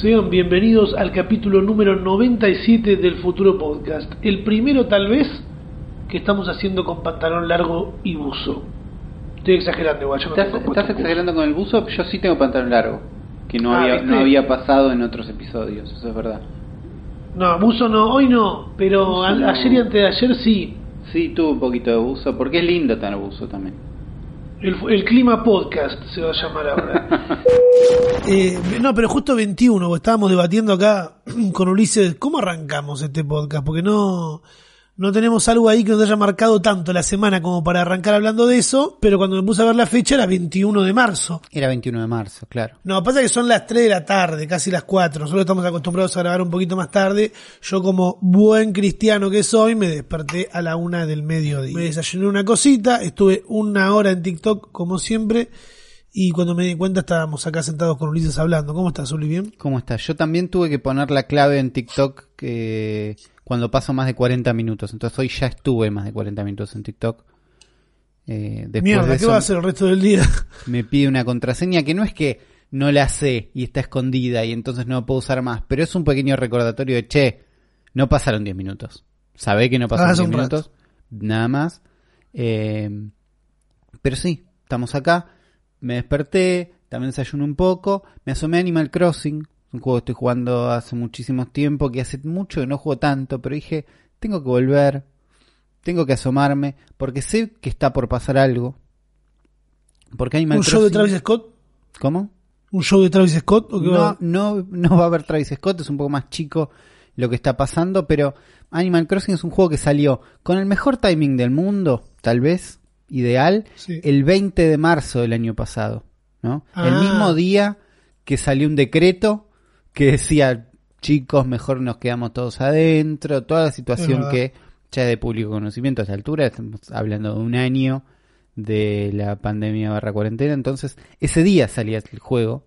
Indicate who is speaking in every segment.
Speaker 1: Sean bienvenidos al capítulo número 97 del Futuro Podcast. El primero tal vez que estamos haciendo con pantalón largo y buzo. Estoy exagerando igual, yo no
Speaker 2: ¿Estás,
Speaker 1: tengo
Speaker 2: exagerando con el buzo? Yo sí tengo pantalón largo. Que no,
Speaker 1: Ah,
Speaker 2: había, no había pasado en otros episodios, eso es verdad.
Speaker 1: No, buzo no, hoy no, pero
Speaker 2: Buzo
Speaker 1: a-
Speaker 2: no.
Speaker 1: ayer y antes de ayer sí.
Speaker 2: Sí, tuve un poquito de buzo, porque es lindo tener buzo también.
Speaker 1: El, el clima podcast se va a llamar ahora. Eh, no, pero justo 21, porque estábamos debatiendo acá con Ulises, ¿cómo arrancamos este podcast? Porque no, no tenemos algo ahí que nos haya marcado tanto la semana como para arrancar hablando de eso, pero cuando me puse a ver la fecha era 21 de marzo.
Speaker 2: Era 21 de marzo, claro.
Speaker 1: No, pasa que son las 3 de la tarde, casi las 4. Nosotros estamos acostumbrados a grabar un poquito más tarde. Yo como buen cristiano que soy, me desperté a la una del mediodía. Me desayuné una cosita, estuve una hora en TikTok como siempre. Y cuando me di cuenta estábamos acá sentados con Ulises hablando. ¿Cómo estás, Uli? ¿Bien?
Speaker 2: ¿Cómo estás? Yo también tuve que poner la clave en TikTok que cuando paso más de 40 minutos. Entonces hoy ya estuve más de 40 minutos en TikTok. Eh, después
Speaker 1: Mierda,
Speaker 2: de
Speaker 1: ¿qué
Speaker 2: eso
Speaker 1: va a hacer el resto del día?
Speaker 2: me pide una contraseña que no es que no la sé y está escondida y entonces no la puedo usar más, pero es un pequeño recordatorio de, che, no pasaron 10 minutos. Sabé que no pasaron
Speaker 1: Hace
Speaker 2: 10
Speaker 1: un rato.
Speaker 2: minutos, nada más. Eh, pero sí, estamos acá. Me desperté, también desayuné un poco, me asomé a Animal Crossing, un juego que estoy jugando hace muchísimo tiempo, que hace mucho que no juego tanto, pero dije, tengo que volver, tengo que asomarme, porque sé que está por pasar algo. Porque Animal
Speaker 1: ¿Un show de Travis Scott?
Speaker 2: ¿Cómo?
Speaker 1: ¿Un show de Travis Scott? ¿O qué va?
Speaker 2: No, no, no va a haber Travis Scott, es un poco más chico lo que está pasando, pero Animal Crossing es un juego que salió con el mejor timing del mundo, tal vez, ideal,
Speaker 1: Sí.
Speaker 2: el 20 de marzo del año pasado, ¿no? El
Speaker 1: Ah.
Speaker 2: mismo día que salió un decreto que decía, chicos, mejor nos quedamos todos adentro, toda la situación que ya es de público conocimiento a esta altura, estamos hablando de un año de la pandemia barra cuarentena, entonces ese día salía el juego,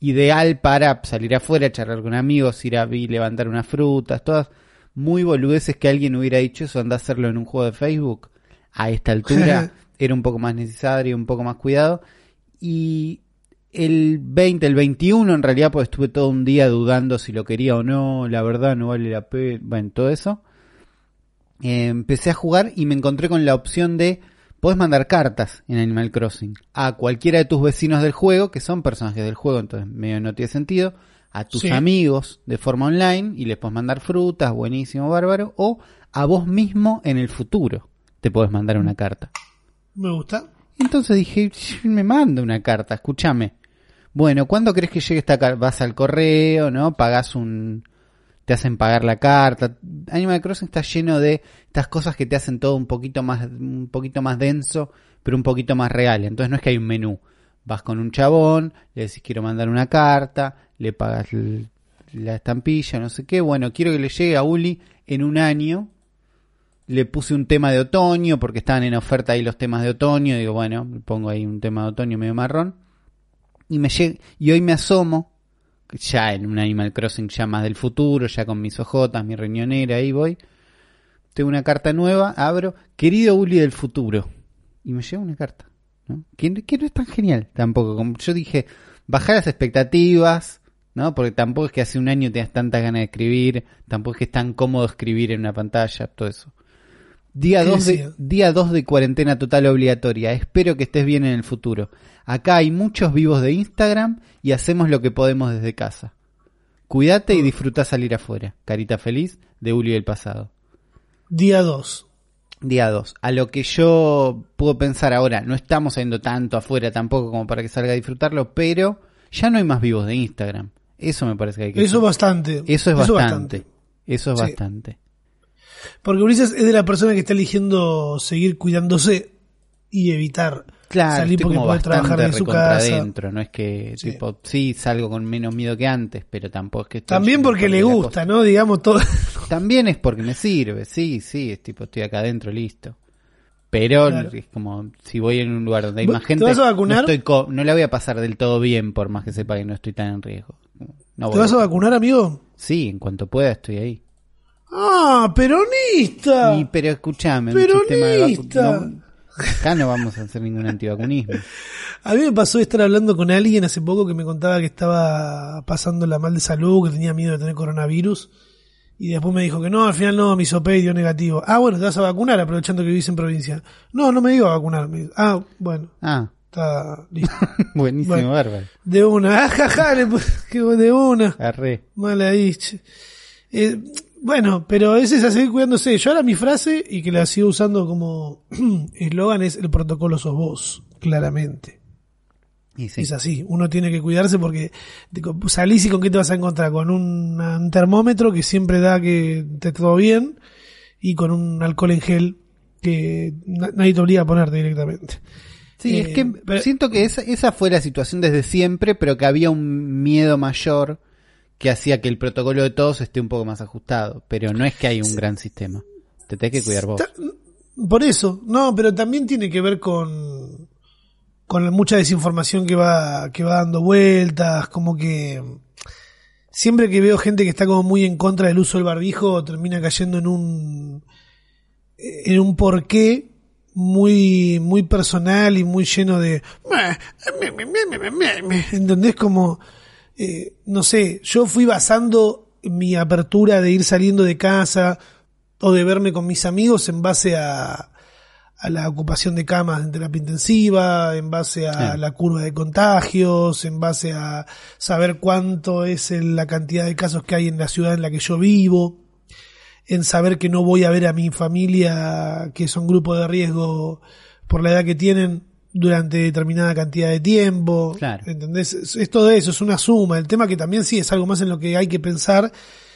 Speaker 2: ideal para salir afuera, charlar con amigos, ir a levantar unas frutas, todas muy boludeces que alguien hubiera dicho eso, anda a hacerlo en un juego de Facebook. A esta altura era un poco más necesario, un poco más cuidado. Y el 20, el 21 en realidad pues estuve todo un día dudando si lo quería o no, la verdad no vale la pena, bueno, todo eso. Eh, empecé a jugar y me encontré con la opción de podés mandar cartas en Animal Crossing a cualquiera de tus vecinos del juego, que son personajes del juego, entonces medio no tiene sentido, a tus
Speaker 1: Sí.
Speaker 2: amigos de forma online y les podés mandar frutas, buenísimo, bárbaro, o a vos mismo en el futuro te podés mandar una carta.
Speaker 1: Me gusta.
Speaker 2: Entonces dije, "Sh, me manda una carta, escúchame. Bueno, ¿cuándo crees que llegue esta carta? Vas al correo, ¿no? Pagas un... Te hacen pagar la carta. Animal Crossing está lleno de estas cosas que te hacen todo un poquito más, un poquito más denso, pero un poquito más real. Entonces no es que hay un menú. Vas con un chabón, le decís quiero mandar una carta, le pagas la estampilla, no sé qué. Bueno, quiero que le llegue a Uli en un año le puse un tema de otoño porque estaban en oferta ahí los temas de otoño. Digo, bueno, pongo ahí un tema de otoño medio marrón. Y me y hoy me asomo, ya en un Animal Crossing ya más del futuro, ya con mis ojotas, mi riñonera, ahí voy. Tengo una carta nueva, abro, querido Uli del futuro. Y me llega una carta, ¿no? Que, que no es tan genial tampoco. Como yo dije, bajar las expectativas, ¿no? Porque tampoco es que hace un año tengas tantas ganas de escribir, tampoco es que es tan cómodo escribir en una pantalla, todo eso. Día
Speaker 1: ¿Qué
Speaker 2: 2 de,
Speaker 1: decía?
Speaker 2: día 2 de cuarentena total obligatoria. Espero que estés bien en el futuro. Acá hay muchos vivos de Instagram y hacemos lo que podemos desde casa. Cuídate y disfruta salir afuera. Carita feliz de Uli del pasado.
Speaker 1: Día 2.
Speaker 2: Día 2. A lo que yo puedo pensar ahora, no estamos saliendo tanto afuera tampoco como para que salga a disfrutarlo, pero ya no hay más vivos de Instagram. Eso me parece que hay que
Speaker 1: Eso bastante.
Speaker 2: Eso es bastante. Eso es
Speaker 1: Sí.
Speaker 2: bastante.
Speaker 1: Porque Ulises es de la persona que está eligiendo seguir cuidándose y evitar
Speaker 2: Claro,
Speaker 1: salir porque puede trabajar de su casa.
Speaker 2: adentro, no es que
Speaker 1: Sí.
Speaker 2: tipo sí salgo con menos miedo que antes, pero tampoco es que estoy
Speaker 1: También porque
Speaker 2: por
Speaker 1: le gusta,
Speaker 2: cosa.
Speaker 1: ¿no? Digamos todo.
Speaker 2: También es porque me sirve, sí, sí, es tipo estoy acá adentro, listo. Pero
Speaker 1: Claro.
Speaker 2: es como si voy en un lugar donde hay
Speaker 1: ¿Vos
Speaker 2: más
Speaker 1: te
Speaker 2: gente,
Speaker 1: vas a vacunar?
Speaker 2: No, estoy no la voy a pasar del todo bien por más que sepa que no estoy tan en riesgo. No
Speaker 1: ¿Te vas a vacunar, amigo?
Speaker 2: Sí, en cuanto pueda estoy ahí.
Speaker 1: Ah, peronista.
Speaker 2: Y, pero escúchame, de
Speaker 1: Peronista.
Speaker 2: no- Acá no vamos a hacer ningún antivacunismo.
Speaker 1: A mí me pasó estar hablando con alguien hace poco que me contaba que estaba pasando la mal de salud, que tenía miedo de tener coronavirus. Y después me dijo que no, al final no, mi dio negativo. Ah, bueno, te vas a vacunar aprovechando que vivís en provincia. No, no me iba a vacunar. Me dijo, ah, bueno,
Speaker 2: Ah,
Speaker 1: está listo.
Speaker 2: buenísimo,
Speaker 1: Bueno.
Speaker 2: bárbaro.
Speaker 1: De una, ah, jaja, le puse- que de una.
Speaker 2: Arre.
Speaker 1: Mala che. Eh, bueno, pero ese es a seguir cuidándose. Yo ahora mi frase, y que la sigo usando como eslogan, es el protocolo sos vos, claramente.
Speaker 2: Y sí.
Speaker 1: Es así, uno tiene que cuidarse porque salís y con qué te vas a encontrar, con un, un termómetro que siempre da que te todo bien y con un alcohol en gel que na- nadie te obliga a ponerte directamente.
Speaker 2: Sí,
Speaker 1: Eh,
Speaker 2: es que
Speaker 1: pero-
Speaker 2: siento que esa, esa fue la situación desde siempre, pero que había un miedo mayor que hacía que el protocolo de todos esté un poco más ajustado. Pero no es que hay un gran sistema. Te tenés que cuidar vos.
Speaker 1: Por eso, no, pero también tiene que ver con, con la mucha desinformación que va, que va dando vueltas, como que siempre que veo gente que está como muy en contra del uso del barbijo, termina cayendo en un, en un porqué muy, muy personal y muy lleno de, ¿entendés? Como, eh, no sé, yo fui basando mi apertura de ir saliendo de casa o de verme con mis amigos en base a, a la ocupación de camas en terapia intensiva, en base a la curva de contagios, en base a saber cuánto es el- la cantidad de casos que hay en la ciudad en la que yo vivo, en saber que no voy a ver a mi familia, que son grupos de riesgo por la edad que tienen, durante determinada cantidad de tiempo.
Speaker 2: Claro.
Speaker 1: ¿Entendés? Es, es todo eso, es una suma. El tema que también sí es algo más en lo que hay que pensar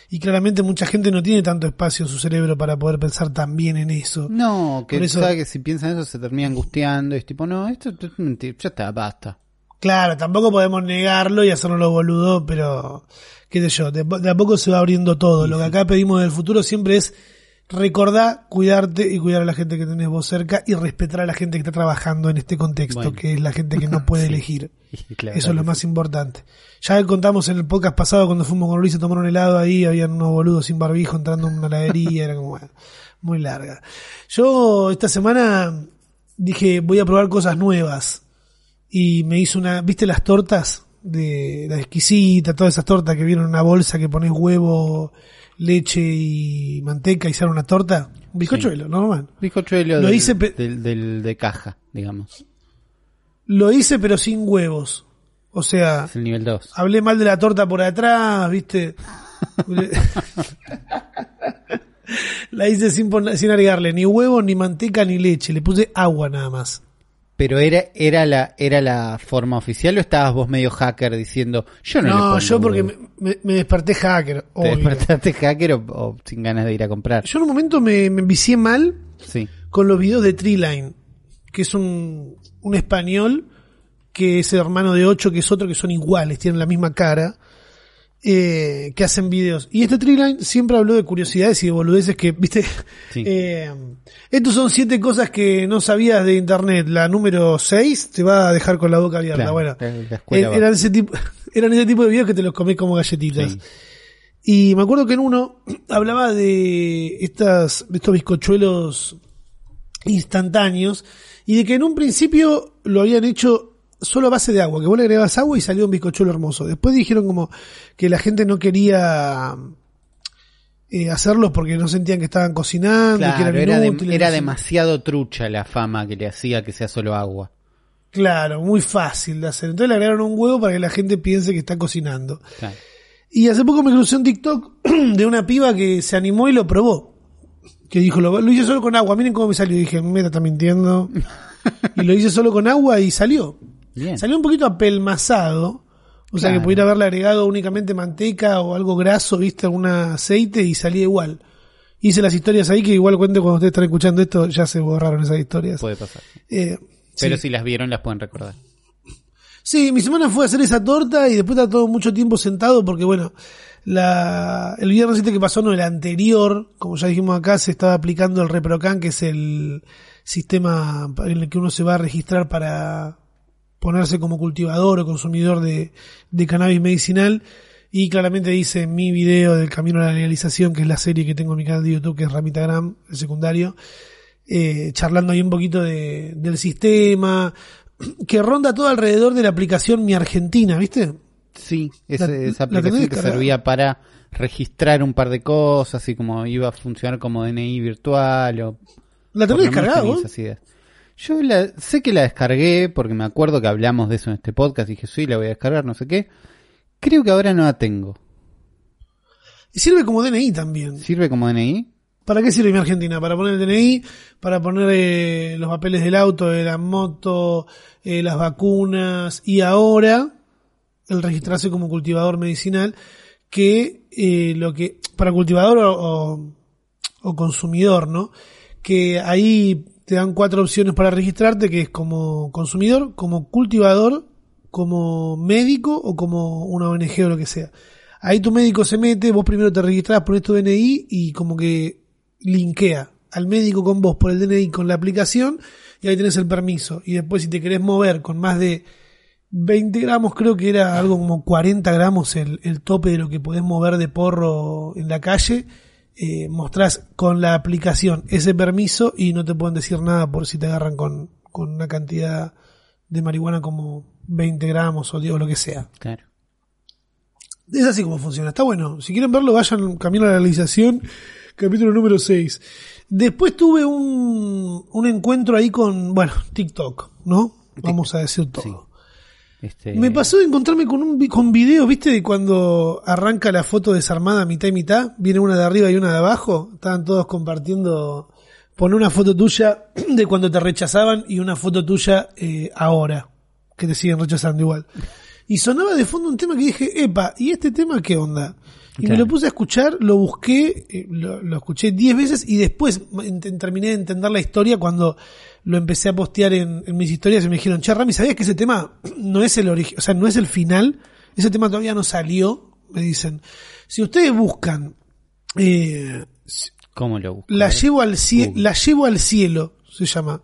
Speaker 1: y claramente mucha gente no tiene tanto espacio en su cerebro para poder pensar tan bien en eso.
Speaker 2: No, que
Speaker 1: Por eso-
Speaker 2: sabe que si piensan eso se termina angustiando y es tipo, no, esto, esto es mentira, ya está, basta.
Speaker 1: Claro, tampoco podemos negarlo y hacernos los boludos, pero qué sé yo, de, de a poco se va abriendo todo. Lo que acá pedimos del futuro siempre es recordar, cuidarte y cuidar a la gente que tenés vos cerca y respetar a la gente que está trabajando en este contexto,
Speaker 2: Bueno.
Speaker 1: que es la gente que no puede elegir.
Speaker 2: Claro,
Speaker 1: Eso es lo más importante. Ya contamos en el podcast pasado cuando fuimos con Luis a tomar un helado ahí, habían unos boludos sin barbijo entrando en una heladería, era como bueno, muy larga. Yo esta semana dije voy a probar cosas nuevas y me hice una, ¿viste las tortas? De la exquisita, todas esas tortas que vienen en una bolsa que pones huevo, leche y manteca y sale una torta. Un bizcochuelo, normal.
Speaker 2: Bizcochuelo
Speaker 1: Lo
Speaker 2: del,
Speaker 1: hice pe-
Speaker 2: del, del- de caja, digamos.
Speaker 1: Lo hice pero sin huevos. O sea,
Speaker 2: Es el nivel 2.
Speaker 1: Hablé mal de la torta por atrás, ¿viste? la hice sin, sin agregarle ni huevo, ni manteca, ni leche. Le puse agua nada más.
Speaker 2: Pero era, era la, era la forma oficial o estabas vos medio hacker diciendo, yo no, le
Speaker 1: No,
Speaker 2: pongo
Speaker 1: yo porque
Speaker 2: huevo"?
Speaker 1: me, me- me desperté hacker.
Speaker 2: ¿Te
Speaker 1: obvio.
Speaker 2: despertaste hacker o, o sin ganas de ir a comprar?
Speaker 1: Yo en un momento me, me mal
Speaker 2: Sí.
Speaker 1: con los videos de Treeline, que es un, un español que es hermano de ocho, que es otro que son iguales, tienen la misma cara, eh, que hacen videos. Y este Treeline siempre habló de curiosidades y de boludeces que, viste,
Speaker 2: Sí.
Speaker 1: eh, estos son siete cosas que no sabías de internet. La número seis te va a dejar con la boca abierta.
Speaker 2: Claro,
Speaker 1: bueno, eh, eran ese tipo, eran ese tipo de videos que te los comés como galletitas.
Speaker 2: Sí.
Speaker 1: Y me acuerdo que en uno hablaba de estas, de estos bizcochuelos instantáneos y de que en un principio lo habían hecho solo a base de agua, que vos le agregabas agua y salió un bizcochuelo hermoso. Después dijeron como que la gente no quería eh, hacerlos porque no sentían que estaban cocinando, que
Speaker 2: Claro,
Speaker 1: eran
Speaker 2: era, de- era
Speaker 1: no
Speaker 2: demasiado trucha la fama que le hacía que sea solo agua.
Speaker 1: Claro, muy fácil de hacer. Entonces le agregaron un huevo para que la gente piense que está cocinando.
Speaker 2: Claro.
Speaker 1: Y hace poco me crucé un TikTok de una piba que se animó y lo probó. Que dijo, lo, lo hice solo con agua, miren cómo me salió. Y dije, me está mintiendo. y lo hice solo con agua y salió.
Speaker 2: Bien.
Speaker 1: Salió un poquito apelmazado. O sea que pudiera haberle agregado únicamente manteca o algo graso, viste, algún aceite y salía igual. Hice las historias ahí que igual cuento cuando ustedes están escuchando esto, ya se borraron esas historias.
Speaker 2: Puede pasar.
Speaker 1: Eh,
Speaker 2: Pero
Speaker 1: sí.
Speaker 2: si las vieron las pueden recordar.
Speaker 1: Sí, mi semana fue hacer esa torta y después estar todo mucho tiempo sentado porque bueno, la, el viernes este que pasó, no, el anterior, como ya dijimos acá, se estaba aplicando el ReproCan, que es el sistema en el que uno se va a registrar para ponerse como cultivador o consumidor de, de cannabis medicinal. Y claramente dice en mi video del camino a la legalización, que es la serie que tengo en mi canal de YouTube, que es Ramitagram, el secundario, eh, charlando ahí un poquito de, del sistema, que ronda todo alrededor de la aplicación Mi Argentina, ¿viste?
Speaker 2: Sí,
Speaker 1: La-
Speaker 2: esa,
Speaker 1: la
Speaker 2: aplicación que servía para registrar un par de cosas y como iba a funcionar como DNI virtual o
Speaker 1: ¿La tenés descargada vos?
Speaker 2: Yo la, sé que la descargué porque me acuerdo que hablamos de eso en este podcast y dije, sí, la voy a descargar, no sé qué. Creo que ahora no la tengo.
Speaker 1: Y sirve como DNI también.
Speaker 2: ¿Sirve como DNI?
Speaker 1: ¿Para qué sirve mi Argentina? Para poner el DNI, para poner eh, los papeles del auto, de la moto, eh, las vacunas y ahora el registrarse como cultivador medicinal, que eh, lo que para cultivador o, o- o consumidor, ¿no? Que ahí te dan cuatro opciones para registrarte, que es como consumidor, como cultivador, como médico o como una ONG o lo que sea. Ahí tu médico se mete, vos primero te registrás, pones tu DNI y como que linkea al médico con vos por el DNI con la aplicación y ahí tenés el permiso. Y después si te querés mover con más de 20 gramos, creo que era algo como 40 gramos el, el tope de lo que podés mover de porro en la calle, eh, mostrás con la aplicación ese permiso y no te pueden decir nada por si te agarran con, con una cantidad de marihuana como 20 gramos o, digo, lo que sea.
Speaker 2: Claro.
Speaker 1: Es así como funciona. Está bueno. Si quieren verlo, vayan camino a la realización, capítulo número 6. Después tuve un, un encuentro ahí con, bueno, TikTok, ¿no? Vamos a decir todo.
Speaker 2: Sí. Este,
Speaker 1: Me pasó de encontrarme con un con videos, ¿viste? De cuando arranca la foto desarmada mitad y mitad, viene una de arriba y una de abajo, estaban todos compartiendo, pone una foto tuya de cuando te rechazaban y una foto tuya eh, ahora, que te siguen rechazando igual. Y sonaba de fondo un tema que dije, epa, ¿y este tema qué onda? Y me lo puse a escuchar, lo busqué, eh, lo, lo escuché 10 veces y después terminé de entender la historia cuando lo empecé a postear en, en mis historias y me dijeron, che, Rami, ¿sabías que ese tema no es el origen, o sea, no es el final? Ese tema todavía no salió, me dicen. Si ustedes buscan, eh,
Speaker 2: ¿Cómo lo busco?
Speaker 1: la llevo al cielo, la llevo al cielo, se llama,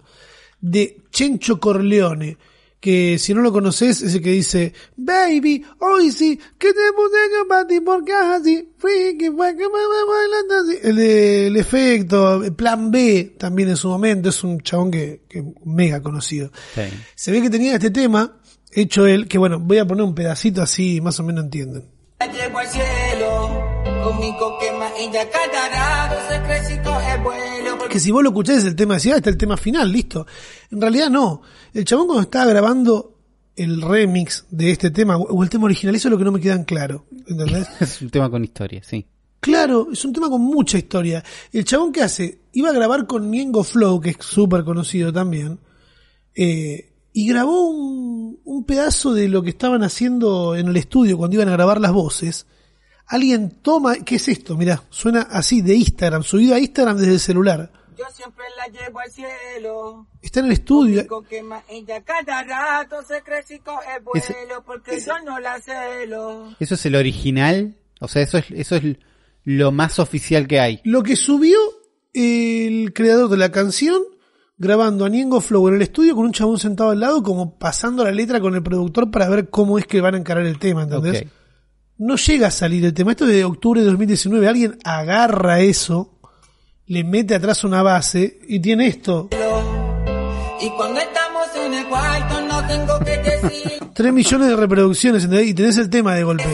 Speaker 1: de Chencho Corleone, que si no lo conoces es el que dice, baby, hoy sí, que te puse yo para ti porque es así, fue que me me bailando así. El del efecto, el plan B también en su momento, es un chabón que, que mega conocido.
Speaker 2: Sí.
Speaker 1: Se ve que tenía este tema hecho él, que bueno, voy a poner un pedacito así más o menos entienden.
Speaker 3: Al cielo, conmigo quema se crece
Speaker 1: que si vos lo escuchás es el tema, decís, ah, está el tema final, listo. En realidad no. El chabón cuando estaba grabando el remix de este tema, o el tema original, eso es lo que no me quedan claro. ¿Entendés?
Speaker 2: Es un tema con historia, sí.
Speaker 1: claro, es un tema con mucha historia. El chabón que hace, iba a grabar con Niengo Flow, que es súper conocido también, eh, y grabó un, un pedazo de lo que estaban haciendo en el estudio cuando iban a grabar las voces. Alguien toma, ¿qué es esto? Mirá, suena así de Instagram, subido a Instagram desde el celular.
Speaker 3: yo siempre la llevo al cielo.
Speaker 1: Está en el estudio.
Speaker 3: Quema ella cada rato, se crece y coge
Speaker 2: Ese-
Speaker 3: vuelo. Porque yo no la celo.
Speaker 2: ¿Eso es el original? O sea, eso es, eso es lo más oficial que hay.
Speaker 1: Lo que subió el creador de la canción grabando a Niengo Flow en el estudio con un chabón sentado al lado como pasando la letra con el productor para ver cómo es que van a encarar el tema, ¿entendés?
Speaker 2: Ok.
Speaker 1: No llega a salir el tema. Esto es de octubre de 2019. Alguien agarra eso, le mete atrás una base y tiene esto.
Speaker 3: Y cuando estamos en el cuarto, no tengo que decir.
Speaker 1: 3 millones de reproducciones, ¿entendés? Y tenés el tema de golpe.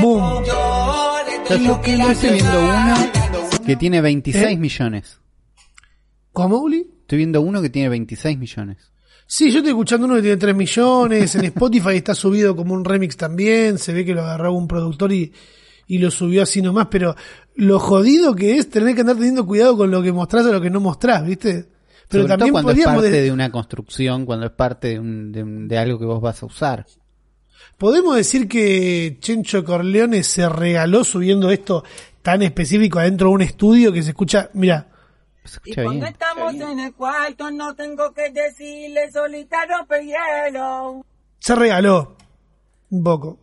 Speaker 1: Boom.
Speaker 3: yo
Speaker 2: yo estoy viendo uno que tiene 26
Speaker 1: ¿Eh?
Speaker 2: millones.
Speaker 1: ¿Cómo, Uli?
Speaker 2: Estoy viendo uno que tiene 26 millones.
Speaker 1: Sí, yo estoy escuchando uno que tiene 3 millones, en Spotify está subido como un remix también, se ve que lo agarró un productor y, y lo subió así nomás, pero lo jodido que es tener que andar teniendo cuidado con lo que mostrás o lo que no mostrás, ¿viste? Pero
Speaker 2: Sobre todo
Speaker 1: también
Speaker 2: cuando es parte
Speaker 1: de-
Speaker 2: de una construcción, cuando es parte de, un- de un- de algo que vos vas a usar.
Speaker 1: podemos decir que Chencho Corleone se regaló subiendo esto tan específico adentro de un estudio que se escucha, mira,
Speaker 3: Y cuando
Speaker 2: bien.
Speaker 3: estamos en el cuarto, no tengo que decirle solita rompe hielo.
Speaker 1: se regaló un poco.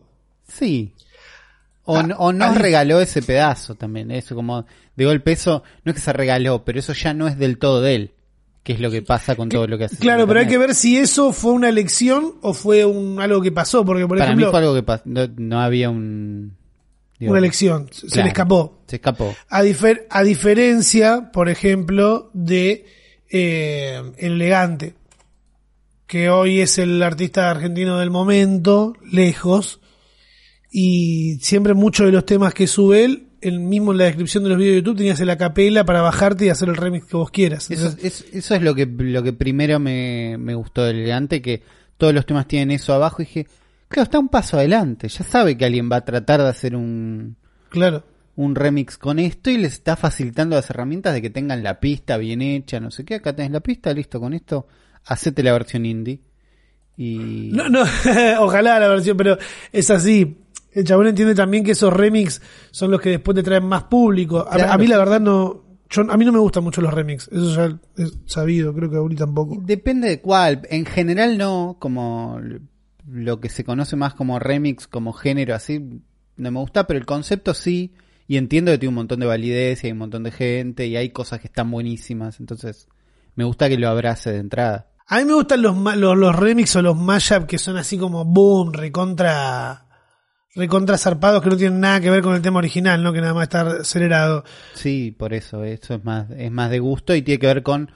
Speaker 2: Sí. O,
Speaker 1: Ah,
Speaker 2: no- o nos
Speaker 1: ahí-
Speaker 2: regaló ese pedazo también. Eso como, de golpe eso, no es que se regaló, pero eso ya no es del todo de él. Que es lo que pasa con todo lo que hace.
Speaker 1: Claro, pero hay que ver si eso fue una elección o fue un algo que pasó, porque por
Speaker 2: Para mí
Speaker 1: ejemplo,
Speaker 2: fue algo que pasó. No, no había un... Digo,
Speaker 1: una elección. Se
Speaker 2: claro.
Speaker 1: le escapó.
Speaker 2: Se escapó.
Speaker 1: A, difer- a diferencia, por ejemplo, de eh, El Elegante, que hoy es el artista argentino del momento, lejos, y siempre muchos de los temas que sube él, el mismo en la descripción de los videos de YouTube tenías la capela para bajarte y hacer el remix que vos quieras.
Speaker 2: Eso,
Speaker 1: Entonces,
Speaker 2: es, eso es lo que, lo que primero me, me gustó del elegante, que todos los temas tienen eso abajo y dije, claro, está un paso adelante, ya sabe que alguien va a tratar de hacer un,
Speaker 1: claro.
Speaker 2: un remix con esto y les está facilitando las herramientas de que tengan la pista bien hecha, no sé qué, acá tenés la pista, listo, con esto, hacete la versión indie. Y
Speaker 1: No, no, ojalá la versión, pero es así. El chabón entiende también que esos remix son los que después te traen más público. A,
Speaker 2: Claro.
Speaker 1: a mí la verdad no, yo, a mí no me gustan mucho los remix. Eso ya es sabido, creo que a Uri tampoco.
Speaker 2: depende de cuál, en general no, como lo que se conoce más como remix, como género así, no me gusta, pero el concepto sí, y entiendo que tiene un montón de validez y hay un montón de gente y hay cosas que están buenísimas, entonces me gusta que lo abrace de entrada.
Speaker 1: A mí me gustan los, los, los remix o los mashup que son así como boom, recontra, recontra zarpados que no tienen nada que ver con el tema original, ¿no? Que nada más estar acelerado.
Speaker 2: Sí, por eso, eso es más, es más de gusto y tiene que ver con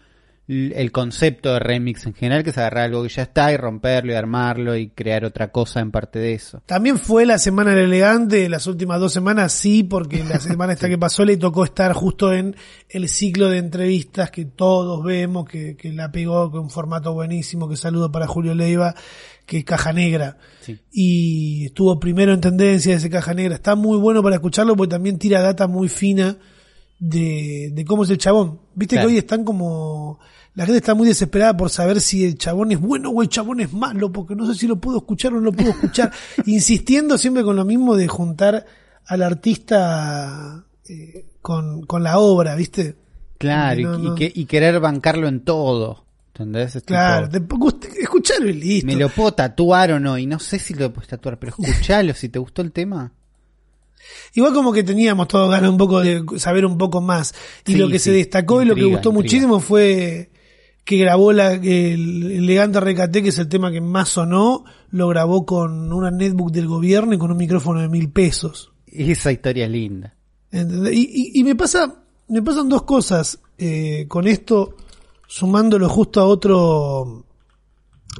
Speaker 2: el concepto de remix en general, que es agarrar algo que ya está y romperlo y armarlo y crear otra cosa en parte de eso.
Speaker 1: También fue la semana del elegante, las últimas dos semanas sí, porque la semana esta que pasó le tocó estar justo en el ciclo de entrevistas que todos vemos, que, que la pegó con un formato buenísimo, que saludo para Julio Leiva, que es Caja Negra.
Speaker 2: Sí.
Speaker 1: Y estuvo primero en tendencia ese Caja Negra. Está muy bueno para escucharlo porque también tira data muy fina de, de cómo es el chabón. Viste
Speaker 2: Claro.
Speaker 1: que hoy están como... La gente está muy desesperada por saber si el chabón es bueno o el chabón es malo, porque no sé si lo puedo escuchar o no lo puedo escuchar. Insistiendo siempre con lo mismo de juntar al artista eh, con, con la obra, ¿viste?
Speaker 2: Claro, y,
Speaker 1: No,
Speaker 2: y
Speaker 1: no.
Speaker 2: que- y querer bancarlo en todo. ¿Entendés? Es
Speaker 1: Claro,
Speaker 2: tipo,
Speaker 1: escuchalo y listo.
Speaker 2: me lo puedo tatuar o no, y no sé si lo puedes tatuar, pero escuchalo si te gustó el tema.
Speaker 1: Igual como que teníamos todos ganas un poco de saber un poco más. Y
Speaker 2: Sí,
Speaker 1: lo que
Speaker 2: sí.
Speaker 1: se destacó y lo que gustó
Speaker 2: intriga.
Speaker 1: muchísimo fue que grabó la, el elegante recate, que es el tema que más sonó, lo grabó con una netbook del gobierno y con un micrófono de mil pesos.
Speaker 2: Esa historia es linda.
Speaker 1: Y, y- y me pasa, me pasan dos cosas eh, con esto, sumándolo justo a otro,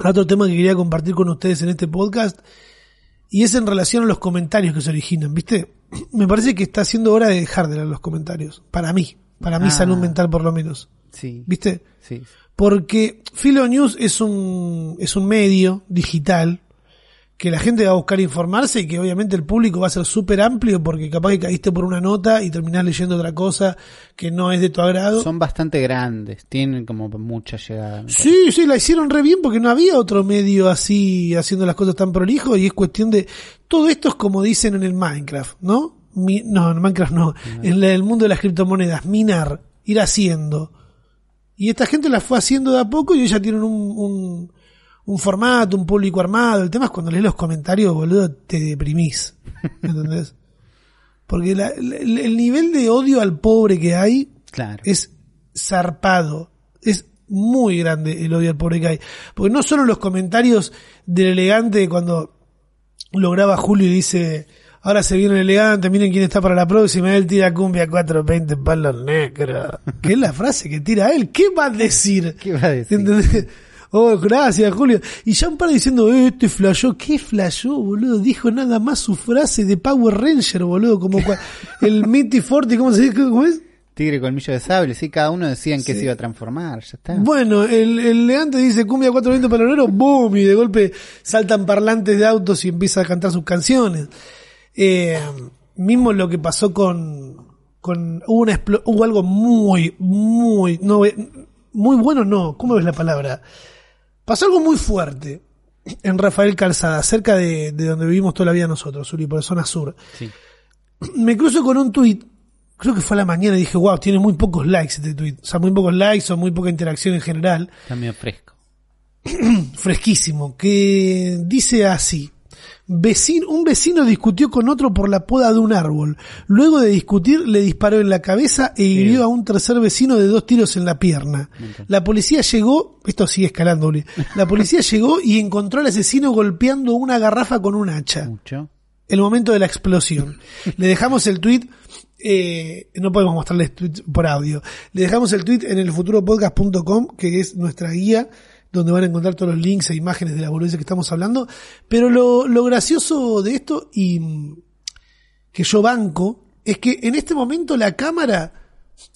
Speaker 1: a otro tema que quería compartir con ustedes en este podcast, y es en relación a los comentarios que se originan, ¿viste? Me parece que está siendo hora de dejar de leer los comentarios, para mí, para mi
Speaker 2: Ah.
Speaker 1: salud mental por lo menos,
Speaker 2: Sí.
Speaker 1: ¿viste?
Speaker 2: Sí.
Speaker 1: Porque Philo News es un, es un medio digital que la gente va a buscar informarse y que obviamente el público va a ser súper amplio porque capaz que caíste por una nota y terminás leyendo otra cosa que no es de tu agrado.
Speaker 2: Son bastante grandes, tienen como mucha llegada.
Speaker 1: Sí, sí, la hicieron re bien porque no había otro medio así haciendo las cosas tan prolijo y es cuestión de... Todo esto es como dicen en el Minecraft, ¿no? Mi- no, en Minecraft no. En la- el mundo de las criptomonedas, minar, ir haciendo. Y esta gente la fue haciendo de a poco y ellos ya tienen un, un, un formato, un público armado. El tema es cuando lees los comentarios, boludo, te deprimís. ¿Entendés? Porque la- la- el, el nivel de odio al pobre que hay
Speaker 2: Claro.
Speaker 1: es zarpado. Es muy grande el odio al pobre que hay. Porque no solo los comentarios del elegante cuando lo graba Julio y dice, ahora se viene el elegante, miren quién está para la próxima, él tira cumbia 420 palos negros. Que es la frase que tira él. ¿Qué va a decir?
Speaker 2: ¿Qué va a decir?
Speaker 1: ¿Entendés? Oh, gracias, Julio. Y ya un par diciendo, eh, este flashó. ¿Qué flashó, boludo? Dijo nada más su frase de Power Ranger, boludo. Como el Mitty Forty, ¿cómo se dice? ¿Cómo es?
Speaker 2: Tigre colmillo de sable, sí, cada uno decía en qué
Speaker 1: Sí.
Speaker 2: se iba a transformar, ya está.
Speaker 1: Bueno, el, el elegante dice cumbia 420 palonero, boom, y de golpe saltan parlantes de autos y empieza a cantar sus canciones. Eh, mismo lo que pasó con, con hubo, una explo- hubo algo muy, muy, no, eh, muy bueno no, ¿cómo ves la palabra? Pasó algo muy fuerte en Rafael Calzada, cerca de, de donde vivimos toda la vida nosotros, Uri, por la zona sur.
Speaker 2: Sí.
Speaker 1: Me cruzo con un tuit, creo que fue a la mañana, y dije, wow, tiene muy pocos likes este tuit. O sea, muy pocos likes o muy poca interacción en general.
Speaker 2: Está medio fresco.
Speaker 1: Fresquísimo. Que dice así. Vecino, un vecino discutió con otro por la poda de un árbol. Luego de discutir, le disparó en la cabeza e hirió a un tercer vecino de dos tiros en la pierna. La policía llegó, esto sigue escalando. La policía llegó y encontró al asesino golpeando una garrafa con un hacha.
Speaker 2: Mucho.
Speaker 1: el momento de la explosión. Le dejamos el tweet, eh, no podemos mostrarles tweet por audio. Le dejamos el tweet en el futuropodcast.com, que es nuestra guía, donde van a encontrar todos los links e imágenes de la boludez que estamos hablando. Pero lo, lo gracioso de esto, y mm, que yo banco, es que en este momento la cámara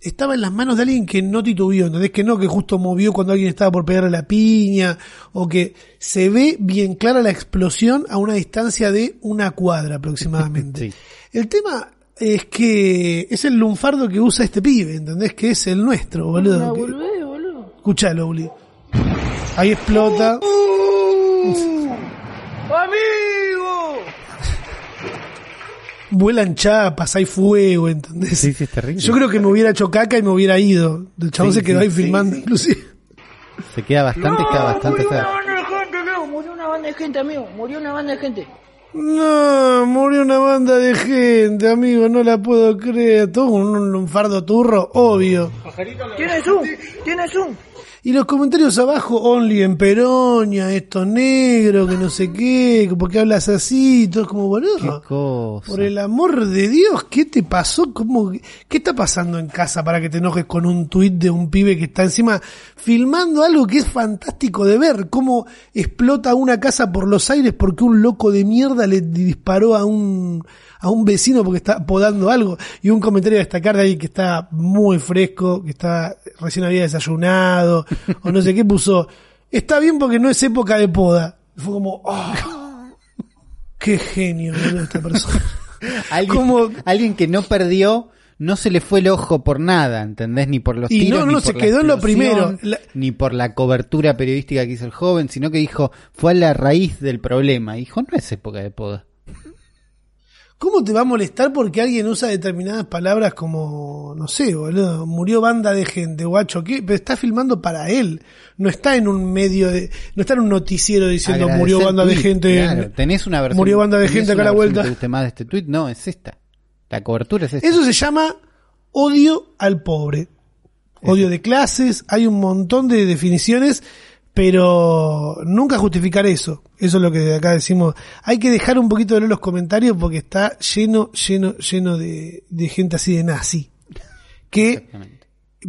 Speaker 1: estaba en las manos de alguien que no titubeó, ¿entendés? Que no, que justo movió cuando alguien estaba por pegarle la piña, o que se ve bien clara la explosión a una distancia de una cuadra aproximadamente.
Speaker 2: Sí.
Speaker 1: El tema es que es el lunfardo que usa este pibe, ¿entendés? Que es el nuestro, boludo. Que-
Speaker 4: boludez, boludo.
Speaker 1: Escuchalo, Uli. Ahí explota.
Speaker 4: ¡Amigo!
Speaker 1: Vuelan chapas, hay fuego, ¿entendés?
Speaker 2: Sí, sí, es terrible.
Speaker 1: Yo creo que me hubiera hecho caca y me hubiera ido. El chabón
Speaker 2: Sí,
Speaker 1: se quedó
Speaker 2: sí,
Speaker 1: ahí
Speaker 2: sí,
Speaker 1: filmando,
Speaker 2: sí.
Speaker 1: inclusive.
Speaker 2: Se queda bastante, queda bastante
Speaker 4: murió una banda de gente, amigo. Murió una banda de gente, amigo. Murió una banda de gente.
Speaker 1: No, murió una banda de gente, amigo, no la puedo creer. Todo un, un lunfardo turro, obvio.
Speaker 4: Tiene zoom, tiene zoom.
Speaker 1: Y los comentarios abajo, only en Peronia, esto negro, que no sé qué, ¿por qué hablas así? Y todo es como, boludo. Por el amor de Dios, ¿qué te pasó? ¿Cómo, ¿Qué está pasando en casa para que te enojes con un tuit de un pibe que está encima filmando algo que es fantástico de ver? Cómo explota una casa por los aires porque un loco de mierda le disparó a un, a un vecino porque está podando algo. Y un comentario a destacar de ahí que está muy fresco, que está recién había desayunado, o no sé qué puso. Está bien porque no es época de poda. Fue como, oh, qué genio, boludo, esta persona.
Speaker 2: Alguien,
Speaker 1: como-
Speaker 2: alguien que no perdió, no se le fue el ojo por nada, ¿entendés? Ni por los
Speaker 1: Y
Speaker 2: tiros,
Speaker 1: no,
Speaker 2: ni
Speaker 1: no,
Speaker 2: por
Speaker 1: se
Speaker 2: la
Speaker 1: quedó en lo primero. La-
Speaker 2: ni por la cobertura periodística que hizo el joven, sino que dijo, fue a la raíz del problema. Y dijo, no es época de poda.
Speaker 1: ¿Cómo te va a molestar porque alguien usa determinadas palabras como, no sé, boludo, murió banda de gente, guacho, ¿qué? Pero está filmando para él. No está en un medio de, no está en un noticiero diciendo
Speaker 2: Agradecer
Speaker 1: murió banda de gente.
Speaker 2: claro. tenés una versión.
Speaker 1: murió banda de gente acá a la vuelta.
Speaker 2: que te más de este tweet, no, es esta. La cobertura es esta.
Speaker 1: Eso se llama odio al pobre. Odio de clases, hay un montón de definiciones, pero nunca justificar eso. Eso es lo que acá decimos. Hay que dejar un poquito de leer los comentarios porque está lleno, lleno, lleno de, de gente así de nazi. Que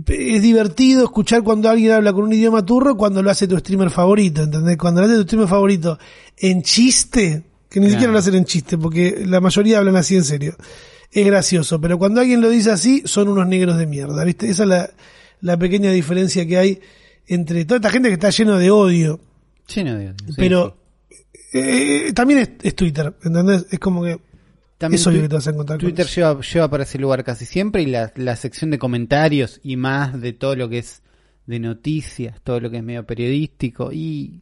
Speaker 1: es divertido escuchar cuando alguien habla con un idioma turro cuando lo hace tu streamer favorito, ¿entendés? Cuando lo hace tu streamer favorito en chiste, que ni
Speaker 2: Claro.
Speaker 1: siquiera lo hacen en chiste, porque la mayoría hablan así en serio. Es gracioso, pero cuando alguien lo dice así, son unos negros de mierda, ¿viste? Esa es la, la pequeña diferencia que hay entre toda esta gente que está lleno de odio,
Speaker 2: Lleno de odio, sí,
Speaker 1: pero
Speaker 2: sí.
Speaker 1: eh, también es, es Twitter, ¿entendés? Es como que
Speaker 2: También
Speaker 1: es obvio
Speaker 2: Twi-
Speaker 1: que te vas a encontrar
Speaker 2: Twitter lleva, lleva para ese lugar casi siempre y la, la sección de comentarios y más de todo lo que es de noticias, todo lo que es medio periodístico y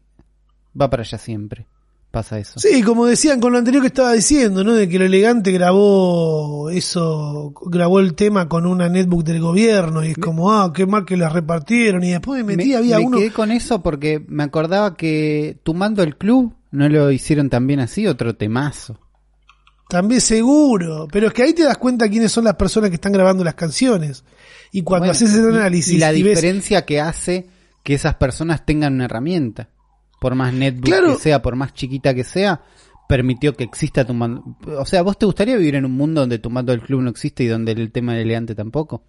Speaker 2: va para allá siempre. Pasa eso.
Speaker 1: Sí, como decían con lo anterior que estaba diciendo, ¿no? De que lo elegante grabó eso, grabó el tema con una netbook del gobierno y es como, ah, qué mal que las repartieron y después me metí,
Speaker 2: me,
Speaker 1: había
Speaker 2: me
Speaker 1: uno.
Speaker 2: quedé con eso porque me acordaba que Tumando el Club no lo hicieron también así, otro temazo.
Speaker 1: También seguro, pero es que ahí te das cuenta quiénes son las personas que están grabando las canciones. Y cuando
Speaker 2: Bueno,
Speaker 1: haces ese
Speaker 2: y-
Speaker 1: análisis
Speaker 2: y la
Speaker 1: y ves,
Speaker 2: diferencia que hace que esas personas tengan una herramienta, por más netbook
Speaker 1: Claro.
Speaker 2: que sea, por más chiquita que sea, permitió que exista tu mando. O sea, ¿vos te gustaría vivir en un mundo donde tu mando del club no existe y donde el tema del elegante tampoco?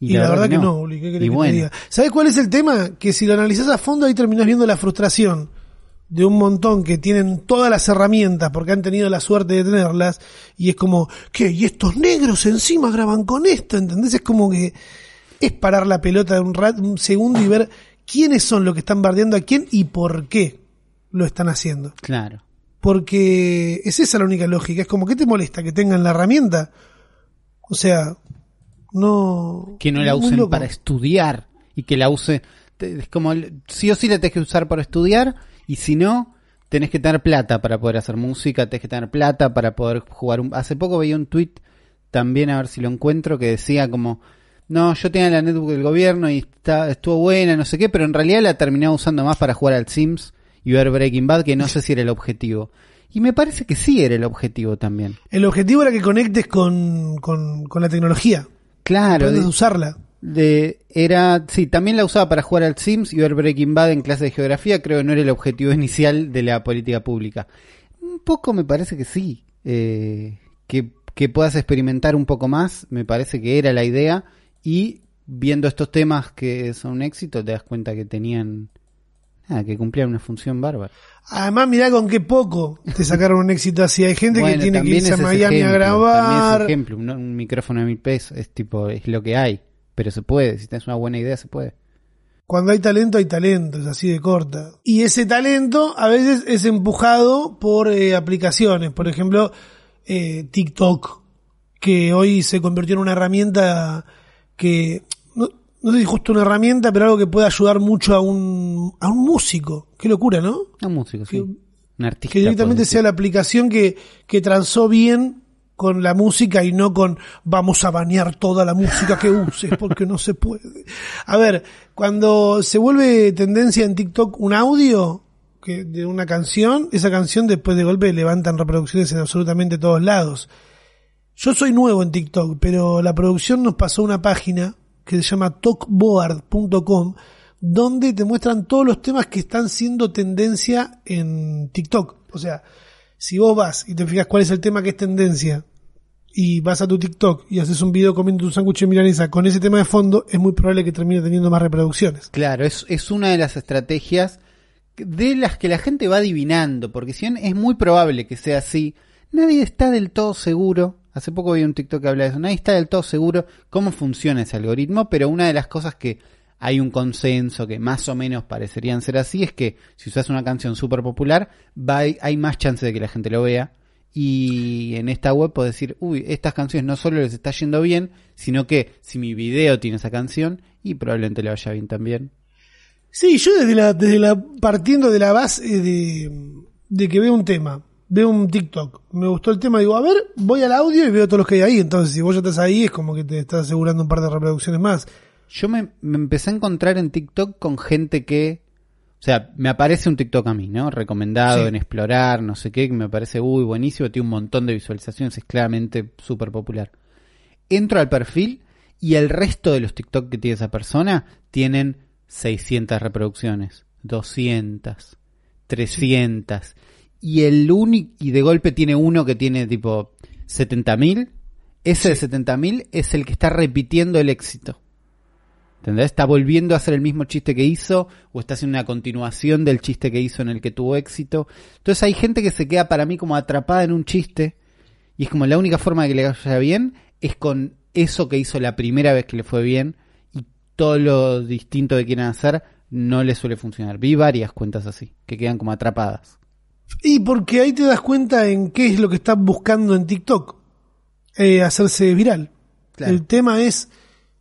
Speaker 1: y, la, verdad que no, Uli, ¿qué querés
Speaker 2: Y
Speaker 1: que te
Speaker 2: bueno,
Speaker 1: diga? ¿Sabes cuál es el tema? Que si lo analizás a fondo ahí terminás viendo la frustración de un montón que tienen todas las herramientas porque han tenido la suerte de tenerlas y es como, ¿qué? Y estos negros encima graban con esto, ¿entendés? Es como que es parar la pelota de un, rat, un segundo y ver quiénes son los que están bardeando a quién y por qué lo están haciendo.
Speaker 2: claro.
Speaker 1: Porque es esa la única lógica. Es como, ¿qué te molesta? ¿Que tengan la herramienta? O sea, no...
Speaker 2: Que no la usen para estudiar y que la use. Es como, sí o sí la tenés que usar para estudiar y si no, tenés que tener plata para poder hacer música, tenés que tener plata para poder jugar un... Hace poco veía un tweet también, a ver si lo encuentro, que decía como, no, yo tenía la netbook del gobierno y está, estuvo buena, no sé qué, pero en realidad la terminaba usando más para jugar al Sims y ver Breaking Bad, que no sé si era el objetivo. Y me parece que sí era el objetivo también.
Speaker 1: El objetivo era que conectes con, con, con la tecnología.
Speaker 2: Claro, de-
Speaker 1: usarla.
Speaker 2: de era sí también la usaba para jugar al Sims y ver Breaking Bad en clase de geografía creo que no era el objetivo inicial de la política pública un poco me parece que sí eh, que, que puedas experimentar un poco más, me parece que era la idea, y viendo estos temas que son un éxito, te das cuenta que tenían, nada, que cumplían una función bárbara.
Speaker 1: Además, mirá con qué poco te sacaron un éxito así. Hay gente que tiene que irse a Miami a
Speaker 2: también es
Speaker 1: grabar.
Speaker 2: ejemplo, un, un micrófono de mil pesos es tipo, es lo que hay, pero se puede, si tienes una buena idea se puede.
Speaker 1: Cuando hay talento, hay talento, es así de corta. Y ese talento a veces es empujado por eh, aplicaciones, por ejemplo, eh, TikTok, que hoy se convirtió en una herramienta que, no, no sé si justo una herramienta, pero algo que puede ayudar mucho a un, a un músico. Qué locura, ¿no?
Speaker 2: Un músico, sí.
Speaker 1: Que-
Speaker 2: Un artista.
Speaker 1: Que directamente sea la aplicación que, que transó bien con la música y no con vamos a banear toda la música que uses porque no se puede. A ver, cuando se vuelve tendencia en TikTok un audio que, de una canción, esa canción después de golpe levantan reproducciones en absolutamente todos lados. Yo soy nuevo en TikTok, pero la producción nos pasó una página que se llama talkboard.com donde te muestran todos los temas que están siendo tendencia en TikTok. O sea, si vos vas y te fijas cuál es el tema que es tendencia y vas a tu TikTok y haces un video comiendo un sándwich de milanesa con ese tema de fondo, es muy probable que termine teniendo más reproducciones.
Speaker 2: Claro, es, es una de las estrategias de las que la gente va adivinando, porque si bien es muy probable que sea así, nadie está del todo seguro. Hace poco vi un TikTok que habla de eso, nadie está del todo seguro cómo funciona ese algoritmo, pero una de las cosas que hay un consenso que más o menos parecerían ser así es que si usas una canción súper popular, hay más chance de que la gente lo vea. Y en esta web puedo decir, uy, estas canciones no solo les está yendo bien, sino que si mi video tiene esa canción, y probablemente le vaya bien también.
Speaker 1: Sí, yo desde la, desde la, partiendo de la base de que veo un tema, veo un TikTok, me gustó el tema, digo, a ver, voy al audio y veo todos los que hay ahí, entonces si vos ya estás ahí es como que te estás asegurando un par de reproducciones más.
Speaker 2: Yo me, me empecé a encontrar en TikTok con gente que, o sea, me aparece un TikTok a mí, ¿no? Recomendado
Speaker 1: Sí.
Speaker 2: en explorar, no sé qué, que me parece, uy, buenísimo, tiene un montón de visualizaciones, es claramente súper popular. Entro al perfil y el resto de los TikTok que tiene esa persona tienen 600 reproducciones, 200, 300. Y el único, y de golpe tiene uno que tiene tipo 70.000. Ese de 70.000 es el que está repitiendo el éxito. ¿Entendés? Está volviendo a hacer el mismo chiste que hizo o está haciendo una continuación del chiste que hizo en el que tuvo éxito. Entonces hay gente que se queda para mí como atrapada en un chiste y es como la única forma de que le vaya bien es con eso que hizo la primera vez que le fue bien y todo lo distinto que quieran hacer no le suele funcionar. Vi varias cuentas así, que quedan como atrapadas.
Speaker 1: Y porque ahí te das cuenta en qué es lo que estás buscando en TikTok. Eh, hacerse viral.
Speaker 2: Claro.
Speaker 1: El tema es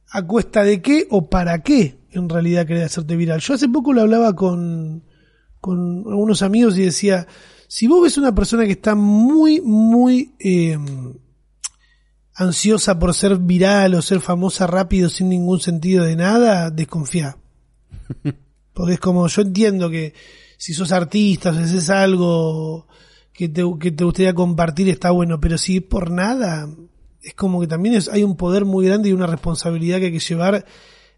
Speaker 1: a cuesta de qué o para qué en realidad querés hacerte viral. Yo hace poco lo hablaba con, con algunos amigos y decía, si vos ves una persona que está muy, muy eh, ansiosa por ser viral o ser famosa rápido sin ningún sentido de nada, desconfía. Porque es como, yo entiendo que si sos artista, si haces algo que te, que te gustaría compartir, está bueno, pero si es por nada, es como que también es, hay un poder muy grande y una responsabilidad que hay que llevar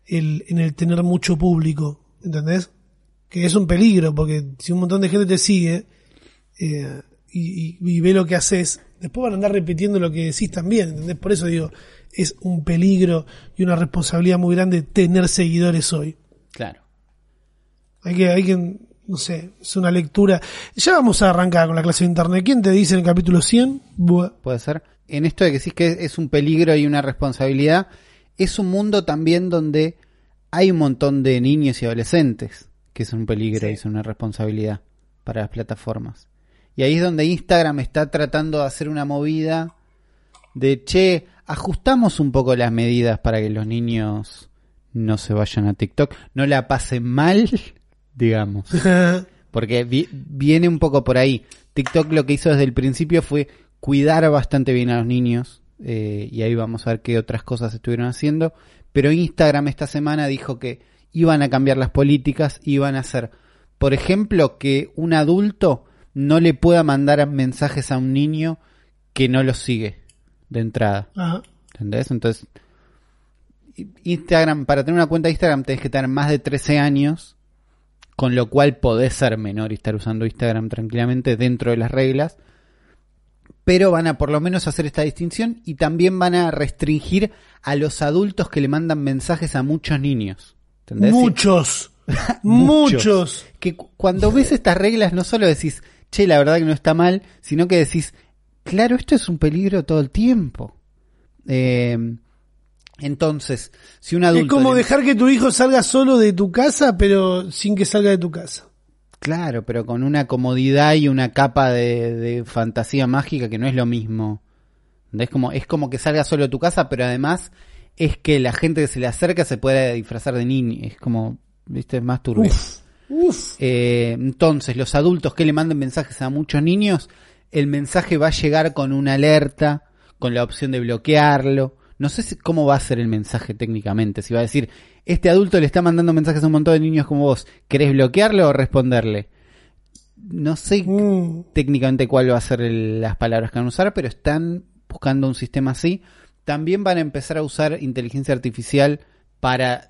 Speaker 1: el, en el tener mucho público, ¿entendés? Que es un peligro, porque si un montón de gente te sigue eh, y, y- y ve lo que haces, después van a andar repitiendo lo que decís también, ¿entendés? Por eso digo, es un peligro y una responsabilidad muy grande tener seguidores hoy.
Speaker 2: Claro.
Speaker 1: Hay que, hay que, no sé, es una lectura. Ya vamos a arrancar con la clase de internet. ¿Quién te dice en el capítulo 100? Buah.
Speaker 2: puede ser. En esto de que decís que es un peligro y una responsabilidad, es un mundo también donde hay un montón de niños y adolescentes que es un peligro
Speaker 1: Sí.
Speaker 2: y son una responsabilidad para las plataformas. Y ahí es donde Instagram está tratando de hacer una movida de, che, ajustamos un poco las medidas para que los niños no se vayan a TikTok, no la pasen mal, digamos. Porque vi- viene un poco por ahí. TikTok lo que hizo desde el principio fue cuidar bastante bien a los niños. eh, y ahí vamos a ver qué otras cosas estuvieron haciendo. Pero Instagram esta semana dijo que iban a cambiar las políticas, iban a hacer, por ejemplo, que un adulto no le pueda mandar mensajes a un niño que no los sigue de entrada.
Speaker 1: Ajá.
Speaker 2: ¿Entendés? Entonces, Instagram, para tener una cuenta de Instagram tenés que tener más de 13 años, con lo cual podés ser menor y estar usando Instagram tranquilamente dentro de las reglas. pero van a por lo menos hacer esta distinción y también van a restringir a los adultos que le mandan mensajes a muchos niños. ¿Entendés?
Speaker 1: Muchos. Muchos.
Speaker 2: Que cu- cuando ves estas reglas no solo decís, che, la verdad que no está mal, sino que decís, claro, esto es un peligro todo el tiempo. Eh, entonces, si un adulto...
Speaker 1: Es como dejar que tu hijo salga solo de tu casa, pero sin que salga de tu casa.
Speaker 2: Claro, pero con una comodidad y una capa de, de fantasía mágica que no es lo mismo. Es como, es como que salga solo de tu casa, pero además es que la gente que se le acerca se puede disfrazar de niño. Es como, viste, es más turbio.
Speaker 1: Uf. Uf.
Speaker 2: Eh, entonces, los adultos que le manden mensajes a muchos niños, el mensaje va a llegar con una alerta, con la opción de bloquearlo. No sé si- cómo va a ser el mensaje técnicamente. Si va a decir, este adulto le está mandando mensajes a un montón de niños como vos, ¿querés bloquearlo o responderle? No sé
Speaker 1: Mm.
Speaker 2: técnicamente cuál va a ser el- las palabras que van a usar, pero están buscando un sistema así. También van a empezar a usar inteligencia artificial para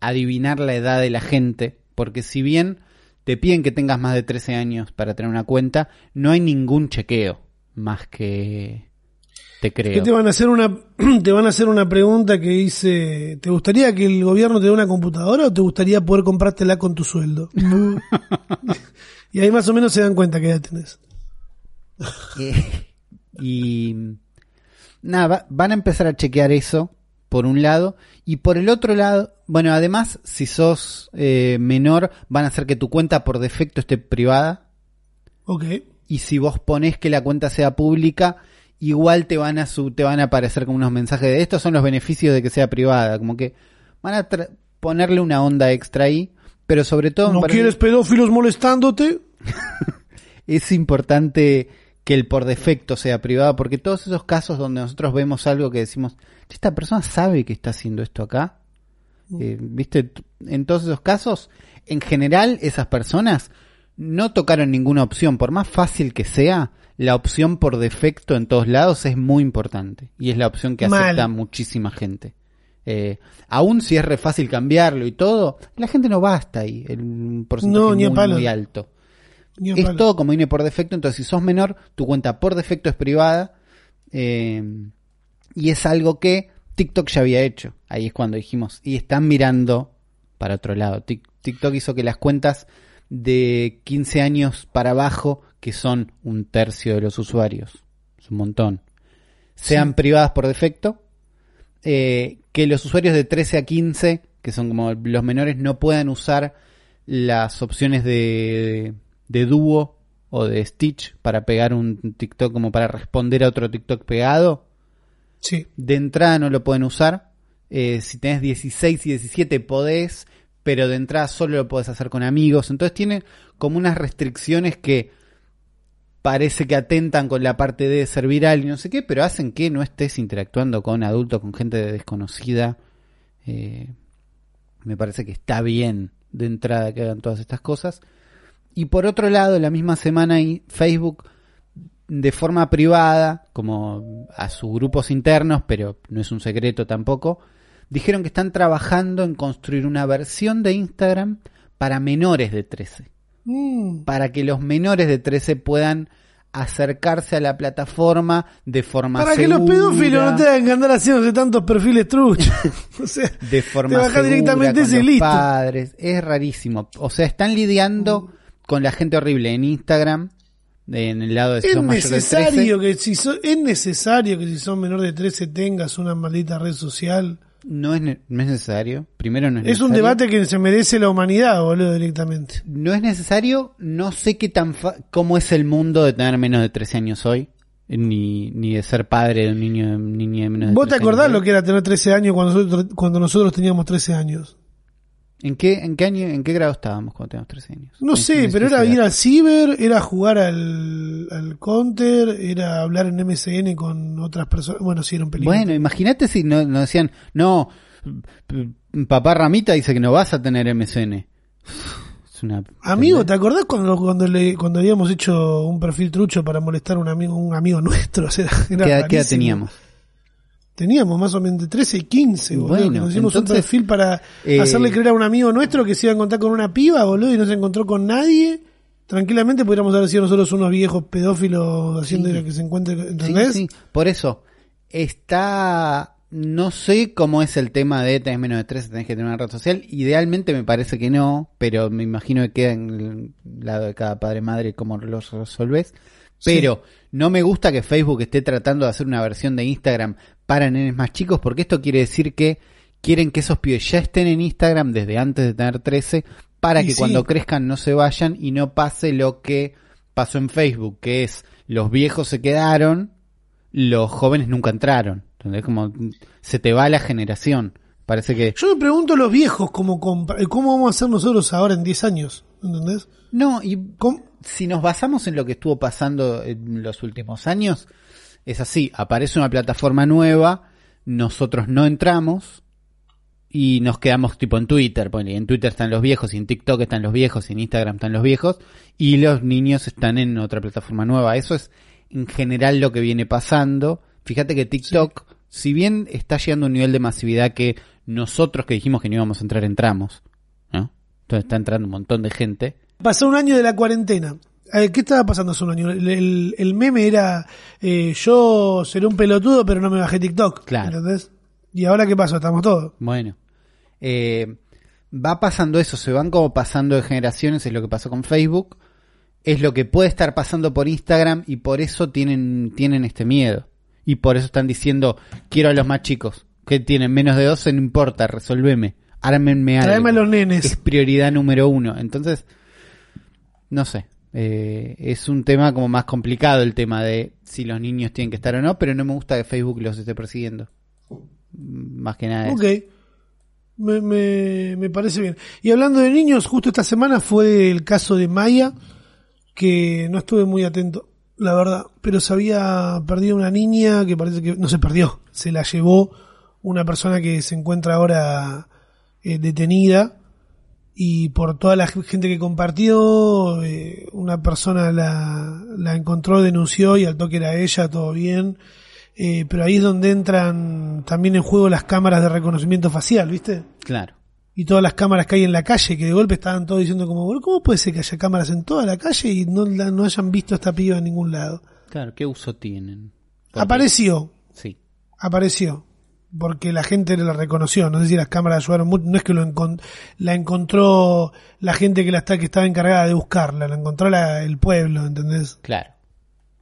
Speaker 2: adivinar la edad de la gente, porque si bien te piden que tengas más de 13 años para tener una cuenta, no hay ningún chequeo más que te creo.
Speaker 1: ¿Qué te van a hacer una te van a hacer una pregunta que dice, ¿te gustaría que el gobierno te dé una computadora o te gustaría poder comprártela con tu sueldo? y ahí más o menos se dan cuenta que ya tenés.
Speaker 2: Eh, y nada, va- van a empezar a chequear eso por un lado y por el otro lado, bueno, además si sos eh, menor van a hacer que tu cuenta por defecto esté privada
Speaker 1: Ok.
Speaker 2: y si vos ponés que la cuenta sea pública igual te van a su- te van a aparecer como unos mensajes de estos son los beneficios de que sea privada, como que van a tra- ponerle una onda extra ahí, pero sobre todo
Speaker 1: ¿No
Speaker 2: parece-
Speaker 1: quieres pedófilos molestándote?
Speaker 2: es importante que el por defecto sea privado, porque todos esos casos donde nosotros vemos algo que decimos, "Che, esta persona sabe que está haciendo esto acá, Eh, viste, en todos esos casos, en general esas personas no tocaron ninguna opción, por más fácil que sea, la opción por defecto en todos lados es muy importante y es la opción que
Speaker 1: Mal.
Speaker 2: acepta muchísima gente. Eh, aún si es re fácil cambiarlo y todo, la gente no va hasta ahí, el porcentaje
Speaker 1: No, ni
Speaker 2: muy,
Speaker 1: palo.
Speaker 2: muy alto.
Speaker 1: Ni
Speaker 2: Es
Speaker 1: palo.
Speaker 2: todo como viene por defecto, entonces si sos menor, tu cuenta por defecto es privada. eh, y es algo que TikTok ya había hecho. Ahí es cuando dijimos, y están mirando para otro lado. Tik- TikTok hizo que las cuentas de 15 años para abajo, que son un tercio de los usuarios, es un montón, sean privadas por defecto. eh, que los usuarios de 13 a 15, que son como los menores, no puedan usar las opciones de, de dúo o de Stitch para pegar un TikTok como para responder a otro TikTok pegado.
Speaker 1: Sí.
Speaker 2: De entrada no lo pueden usar. Eh, si tenés 16 y 17 podés, pero de entrada solo lo podés hacer con amigos. Entonces tiene como unas restricciones que parece que atentan con la parte de ser viral y no sé qué, pero hacen que no estés interactuando con adultos, con gente desconocida. Eh, me parece que está bien de entrada que hagan todas estas cosas. Y por otro lado, la misma semana Facebook de forma privada, como a sus grupos internos, pero no es un secreto tampoco, dijeron que están trabajando en construir una versión de Instagram para menores de 13
Speaker 1: Mm.
Speaker 2: para que los menores de 13 puedan acercarse a la plataforma de forma
Speaker 1: Para que
Speaker 2: segura.
Speaker 1: los pedófilos no tengan que andar haciéndose tantos perfiles truchos. o sea,
Speaker 2: de forma
Speaker 1: te
Speaker 2: segura
Speaker 1: directamente
Speaker 2: con
Speaker 1: ese
Speaker 2: los
Speaker 1: listo.
Speaker 2: padres. Es rarísimo. O sea, están lidiando con la gente horrible en Instagram, en el lado de si
Speaker 1: Es
Speaker 2: mayor de 13.
Speaker 1: necesario que si so- es necesario que si sos menor de 13 tengas una maldita red social.
Speaker 2: No es, ne- no es necesario. Primero no es,
Speaker 1: Es un debate que se merece la humanidad, boludo, directamente.
Speaker 2: No es necesario. No sé qué tan fa- cómo es el mundo de tener menos de 13 años hoy. Ni, ni de ser padre de un niño, niño de menos de
Speaker 1: ¿Vos te
Speaker 2: 13
Speaker 1: acordás
Speaker 2: años
Speaker 1: lo que era tener 13 años cuando nosotros, cuando nosotros teníamos 13 años?
Speaker 2: ¿En qué, en qué año, en qué grado estábamos cuando teníamos 13 años?
Speaker 1: No sé, pero era ir al ciber, era jugar al, al counter, era hablar en MSN con otras personas. Bueno, sí, era un peligro.
Speaker 2: Bueno, imagínate si no, no decían, no, papá Ramita dice que no vas a tener MSN. Es una...
Speaker 1: Amigo, ¿te acordás cuando, cuando, le, cuando habíamos hecho un perfil trucho para molestar a un amigo, un amigo nuestro? O sea, era
Speaker 2: ¿Qué, edad- qué edad teníamos?
Speaker 1: Teníamos más o menos de 13 y 15, boludo.
Speaker 2: Bueno,
Speaker 1: que nos hicimos un perfil para
Speaker 2: eh,
Speaker 1: hacerle creer a un amigo nuestro que se iba a encontrar con una piba, boludo, y no se encontró con nadie. tranquilamente podríamos haber sido nosotros unos viejos pedófilos haciendo
Speaker 2: Sí.
Speaker 1: que se encuentre,
Speaker 2: Sí,
Speaker 1: ¿entendés?
Speaker 2: sí. Por eso, está. No sé cómo es el tema de tenés menos de 13, tenés que tener una red social. Idealmente me parece que no, pero me imagino que queda en el lado de cada padre madre cómo lo resolvés. Pero no me gusta que Facebook esté tratando de hacer una versión de Instagram para nenes más chicos, porque esto quiere decir que quieren que esos pibes ya estén en Instagram desde antes de tener 13, para
Speaker 1: Y
Speaker 2: que
Speaker 1: sí.
Speaker 2: cuando crezcan no se vayan y no pase lo que pasó en Facebook, que es los viejos se quedaron, los jóvenes nunca entraron. ¿Entendés? Como se te va la generación. Parece que...
Speaker 1: Yo me pregunto los viejos cómo, compra- cómo vamos a hacer nosotros ahora en 10 años, ¿entendés?
Speaker 2: No, y
Speaker 1: ¿Cómo?
Speaker 2: si nos basamos en lo que estuvo pasando en los últimos años, es así, aparece una plataforma nueva, nosotros no entramos y nos quedamos tipo en Twitter, ponele, en Twitter están los viejos, y en TikTok están los viejos, y en Instagram están los viejos, y los niños están en otra plataforma nueva. Eso es en general lo que viene pasando. Fíjate que TikTok, si bien está llegando a un nivel de masividad que nosotros que dijimos que no íbamos a entrar, entramos, ¿no? Entonces está entrando un montón de gente.
Speaker 1: Pasó un año de la cuarentena. Eh, ¿Qué estaba pasando hace un año? El, el- el meme era, eh, yo seré un pelotudo, pero no me bajé TikTok.
Speaker 2: Claro.
Speaker 1: ¿Entendés? Y ahora qué pasó, estamos todos.
Speaker 2: Bueno, eh, va pasando eso, se van como pasando de generaciones, es lo que pasó con Facebook, es lo que puede estar pasando por Instagram y por eso tienen, tienen este miedo. Y por eso están diciendo, quiero a los más chicos, que tienen menos de 12, no importa, resolveme, ármenme algo.
Speaker 1: Traeme a los nenes.
Speaker 2: Es prioridad número uno. Entonces, no sé. eh, es un tema como más complicado el tema de si los niños tienen que estar o no, pero no me gusta que Facebook los esté persiguiendo. Más que nada. eso.
Speaker 1: Ok. Me, me, me parece bien. Y hablando de niños, justo esta semana fue el caso de Maya, que no estuve muy atento, la verdad, pero se había perdido una niña que parece que no se perdió, se la llevó una persona que se encuentra ahora eh, detenida y por toda la gente que compartió, eh, una persona la, la encontró, denunció y al toque era ella, todo bien. Eh, pero ahí es donde entran también en juego las cámaras de reconocimiento facial, ¿viste?
Speaker 2: Claro.
Speaker 1: Y todas las cámaras que hay en la calle, que de golpe estaban todos diciendo como, "Boludo, ¿cómo puede ser que haya cámaras en toda la calle y no, la- no hayan visto a esta piba en ningún lado?
Speaker 2: Claro, ¿qué uso tienen? Porque-
Speaker 1: Apareció,
Speaker 2: Sí.
Speaker 1: apareció. Porque la gente la reconoció, no sé si las cámaras ayudaron mucho, no es que lo encon- la encontró la gente que la está, que estaba encargada de buscarla, la encontró la- el pueblo, ¿entendés?
Speaker 2: Claro.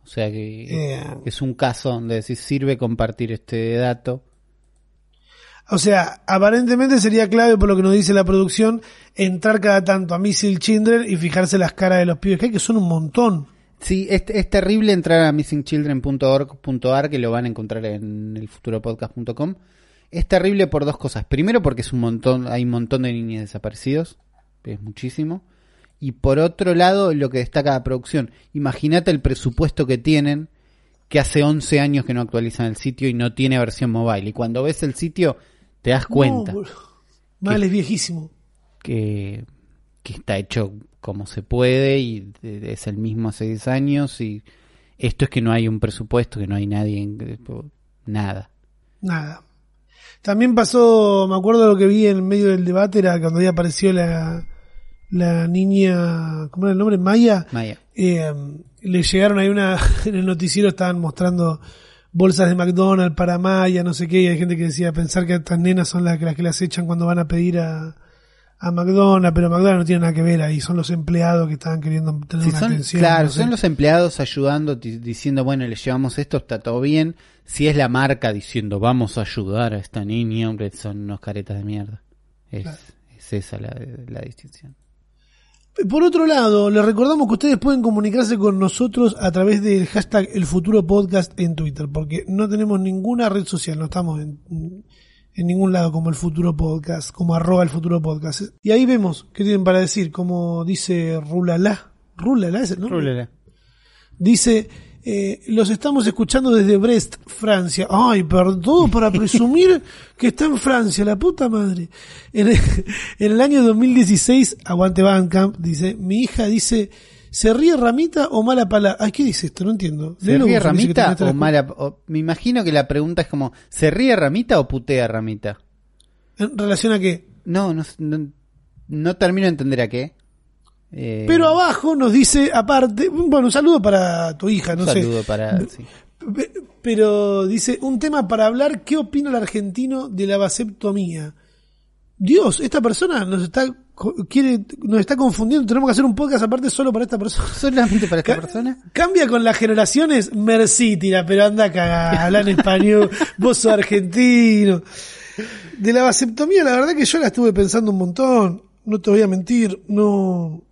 Speaker 2: O sea que
Speaker 1: Eh.
Speaker 2: es un caso donde decís, sirve compartir este dato.
Speaker 1: O sea, aparentemente sería clave por lo que nos dice la producción, entrar cada tanto a Missile Children y fijarse las caras de los pibes que hay, que son un montón.
Speaker 2: Sí, es, es terrible entrar a missingchildren.org.ar, que lo van a encontrar en el futuropodcast.com. Es terrible por dos cosas. Primero porque es un montón, hay un montón de niños desaparecidos, es muchísimo. Y por otro lado, lo que destaca la producción. Imagínate el presupuesto que tienen, que hace 11 años que no actualizan el sitio y no tiene versión mobile. Y cuando ves el sitio, te das cuenta.
Speaker 1: No. Mal, es viejísimo.
Speaker 2: que, que está hecho como se puede y es el mismo hace 10 años y esto es que no hay un presupuesto, que no hay nadie, en- nada.
Speaker 1: Nada. También pasó, me acuerdo lo que vi en medio del debate, era cuando ahí apareció la, la niña, ¿cómo era el nombre? Maya.
Speaker 2: Maya.
Speaker 1: Eh, le llegaron ahí una, en el noticiero estaban mostrando bolsas de McDonald's para Maya, no sé qué, y hay gente que decía pensar que estas nenas son las que las, que las echan cuando van a pedir a, a McDonald's, pero McDonald's no tiene nada que ver ahí, son los empleados que estaban queriendo tener
Speaker 2: Si
Speaker 1: una
Speaker 2: son,
Speaker 1: atención.
Speaker 2: claro,
Speaker 1: no sé.
Speaker 2: son los empleados ayudando, di- diciendo, bueno, le llevamos esto, está todo bien. Si es la marca diciendo, vamos a ayudar a esta niña, hombre, son unos caretas de mierda. Es, es esa la, la distinción.
Speaker 1: Por otro lado, les recordamos que ustedes pueden comunicarse con nosotros a través del hashtag El Futuro Podcast en Twitter, porque no tenemos ninguna red social, no estamos en, en ningún lado como El Futuro Podcast, como arroba El Futuro Podcast. Y ahí vemos qué tienen para decir, como dice Rulala. Rulala es el nombre. Dice, eh, los estamos escuchando desde Brest, Francia. Ay, perdón, para presumir que está en Francia, la puta madre. En el, en el año 2016, aguante Bandcamp, dice, mi hija dice, ¿se ríe Ramita o mala palabra? Ay, ¿qué dice esto? No entiendo.
Speaker 2: ¿Se ríe Ramita o mala? o- me imagino que la pregunta es como, ¿se ríe Ramita o putea Ramita?
Speaker 1: ¿En relación a qué?
Speaker 2: No, no, no, no termino de entender a qué. Eh,
Speaker 1: Pero abajo nos dice, aparte, bueno, un saludo para tu hija, no
Speaker 2: un
Speaker 1: sé.
Speaker 2: saludo para. sí.
Speaker 1: Pe- Pero dice, un tema para hablar, ¿qué opina el argentino de la vasectomía? Dios, esta persona nos está, quiere, nos está confundiendo, tenemos que hacer un podcast aparte solo para esta persona.
Speaker 2: Solamente para esta
Speaker 1: Ca-
Speaker 2: persona.
Speaker 1: Cambia con las generaciones, merci, tira, pero anda a cagar, habla en español, vos sos argentino. De la vasectomía, la verdad que yo la estuve pensando un montón, no te voy a mentir, no,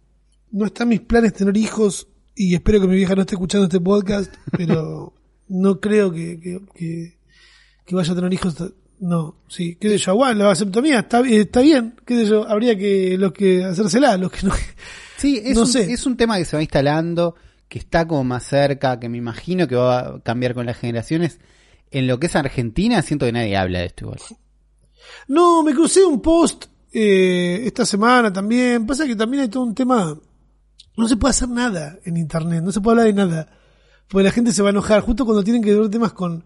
Speaker 1: no está en mis planes tener hijos y espero que mi vieja no esté escuchando este podcast, pero no creo que, que, que, que vaya a tener hijos. No, sí, qué sé yo, igual, la vasectomía está, está bien, qué sé yo, habría que, los que hacérsela, los que no.
Speaker 2: Sí, es,
Speaker 1: No
Speaker 2: un,
Speaker 1: sé.
Speaker 2: es un tema que se va instalando, que está como más cerca, que me imagino que va a cambiar con las generaciones. En lo que es Argentina, siento que nadie habla de esto igual.
Speaker 1: No, me crucé un post eh, esta semana también. Pasa que también hay todo un tema. No se puede hacer nada en internet, no se puede hablar de nada. Porque la gente se va a enojar justo cuando tienen que ver temas con,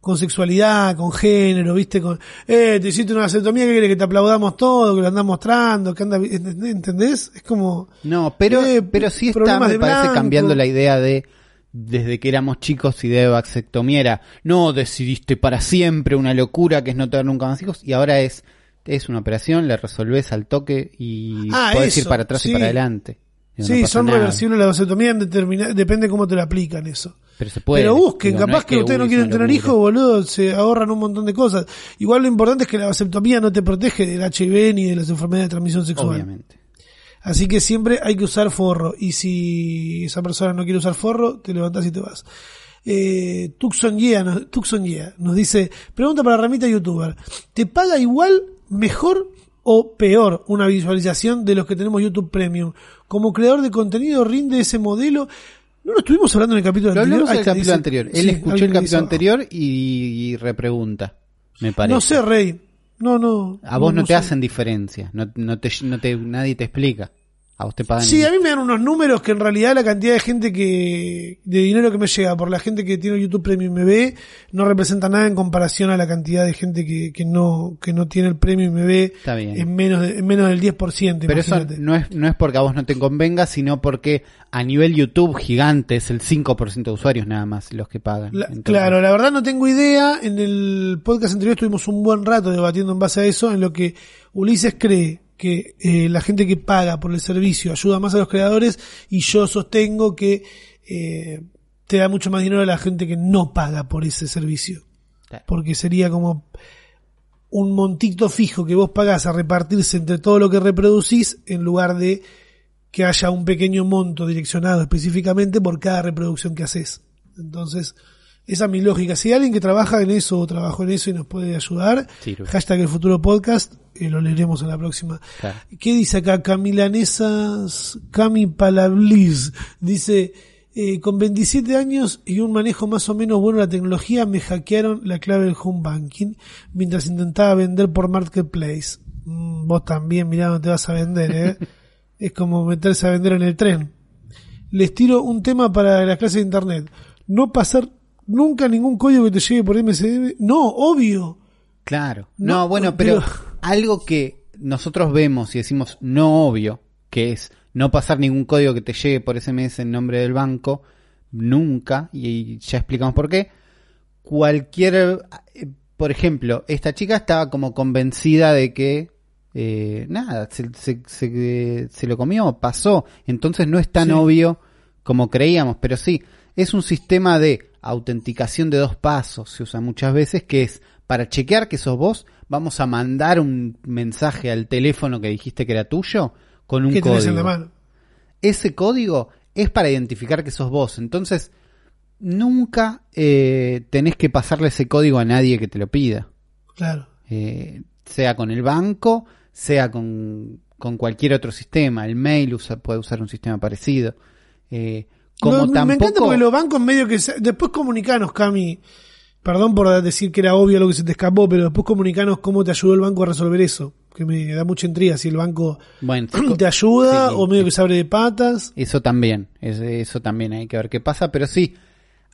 Speaker 1: con sexualidad, con género, viste, con, eh, te hiciste una vasectomía que quiere que te aplaudamos todo, que lo andás mostrando, que anda, ¿entendés? Es como,
Speaker 2: No, pero,
Speaker 1: Eh,
Speaker 2: pero sí está, me parece, cambiando la idea de desde que éramos chicos y de vasectomía era, no, decidiste para siempre una locura que es no tener nunca más hijos, y ahora es, es una operación, le resolvés al toque y
Speaker 1: Ah,
Speaker 2: podés ir para atrás
Speaker 1: sí.
Speaker 2: y para adelante.
Speaker 1: Sí, son
Speaker 2: nada.
Speaker 1: reversibles la vasectomía, en determina- depende cómo te la aplican eso.
Speaker 2: Pero se puede.
Speaker 1: Pero busquen,
Speaker 2: Digo, no
Speaker 1: capaz
Speaker 2: es
Speaker 1: que, ustedes no quieren tener hijos, boludo, se ahorran un montón de cosas. Igual lo importante es que la vasectomía no te protege del HIV ni de las enfermedades de transmisión sexual.
Speaker 2: Obviamente.
Speaker 1: Así que siempre hay que usar forro. Y si esa persona no quiere usar forro, te levantás y te vas. Eh, Tucson Yea nos, Tucson Yea nos dice, pregunta para Ramita YouTuber, ¿te paga igual, mejor o peor una visualización de los que tenemos YouTube Premium? Como creador de contenido rinde ese modelo. ¿No lo estuvimos hablando en el capítulo
Speaker 2: Lo
Speaker 1: anterior?
Speaker 2: hablamos en
Speaker 1: Ahí
Speaker 2: el
Speaker 1: está,
Speaker 2: capítulo
Speaker 1: dice-
Speaker 2: anterior. Él
Speaker 1: sí,
Speaker 2: escuchó el capítulo
Speaker 1: dice
Speaker 2: anterior y, y repregunta. Me parece.
Speaker 1: No sé, Rey. No, no.
Speaker 2: A vos no, te
Speaker 1: sé.
Speaker 2: hacen diferencia. No, no te, no te, nadie te explica. A vos te pagan.
Speaker 1: Sí, a mí me dan unos números que en realidad la cantidad de gente que, de dinero que me llega por la gente que tiene YouTube Premium y me ve, no representa nada en comparación a la cantidad de gente que, que no, que no tiene el Premium y me ve
Speaker 2: Está bien.
Speaker 1: en menos, de- en menos del 10%.
Speaker 2: Pero eso
Speaker 1: imagínate.
Speaker 2: no es, no es porque a vos no te convenga, sino porque a nivel YouTube gigante es el 5% de usuarios nada más los que pagan.
Speaker 1: La- claro, la verdad no tengo idea. En el podcast anterior estuvimos un buen rato debatiendo en base a eso, en lo que Ulises cree que eh, la gente que paga por el servicio ayuda más a los creadores y yo sostengo que eh, te da mucho más dinero a la gente que no paga por ese servicio.
Speaker 2: Claro.
Speaker 1: Porque sería como un montito fijo que vos pagás a repartirse entre todo lo que reproducís en lugar de que haya un pequeño monto direccionado específicamente por cada reproducción que haces. Entonces, esa es mi lógica. Si hay alguien que trabaja en eso o trabajó en eso y nos puede ayudar,
Speaker 2: Sirve.
Speaker 1: hashtag el futuro podcast, eh, lo leeremos en la próxima.
Speaker 2: Claro.
Speaker 1: ¿Qué dice acá? Camilanesas, Cami Palablis. Dice, eh, con 27 años y un manejo más o menos bueno de la tecnología, me hackearon la clave del home banking mientras intentaba vender por Marketplace. Mm, vos también, mirá, no te vas a vender, eh. es como meterse a vender en el tren. Les tiro un tema para las clases de internet. No pasar nunca ningún código que te llegue por MSDN. No, obvio.
Speaker 2: Claro. No,
Speaker 1: No,
Speaker 2: bueno, pero,
Speaker 1: pero-
Speaker 2: algo que nosotros vemos y decimos no obvio, que es no pasar ningún código que te llegue por SMS en nombre del banco, nunca, y ya explicamos por qué, cualquier, eh, por ejemplo, esta chica estaba como convencida de que, eh, nada, se, se, se- se lo comió, pasó, entonces no es tan
Speaker 1: Sí.
Speaker 2: obvio como creíamos, pero sí, es un sistema de autenticación de dos pasos, se usa muchas veces, que es para chequear que sos vos, vamos a mandar un mensaje al teléfono que dijiste que era tuyo con un
Speaker 1: que tenés en la
Speaker 2: código.
Speaker 1: mano.
Speaker 2: Ese código es para identificar que sos vos, entonces nunca eh, tenés que pasarle ese código a nadie que te lo pida,
Speaker 1: Claro.
Speaker 2: Eh, sea con el banco, sea con, con cualquier otro sistema, el mail usa, puede usar un sistema parecido. Eh, como
Speaker 1: No,
Speaker 2: tampoco...
Speaker 1: Me encanta porque los bancos medio que... se- Después comunicanos, Cami. Perdón por decir que era obvio lo que se te escapó, pero después comunicanos cómo te ayudó el banco a resolver eso. Que me da mucha intriga si el banco
Speaker 2: Bueno,
Speaker 1: te ayuda
Speaker 2: sí,
Speaker 1: o medio que se abre de patas.
Speaker 2: Eso también, es- eso también hay que ver qué pasa, pero sí,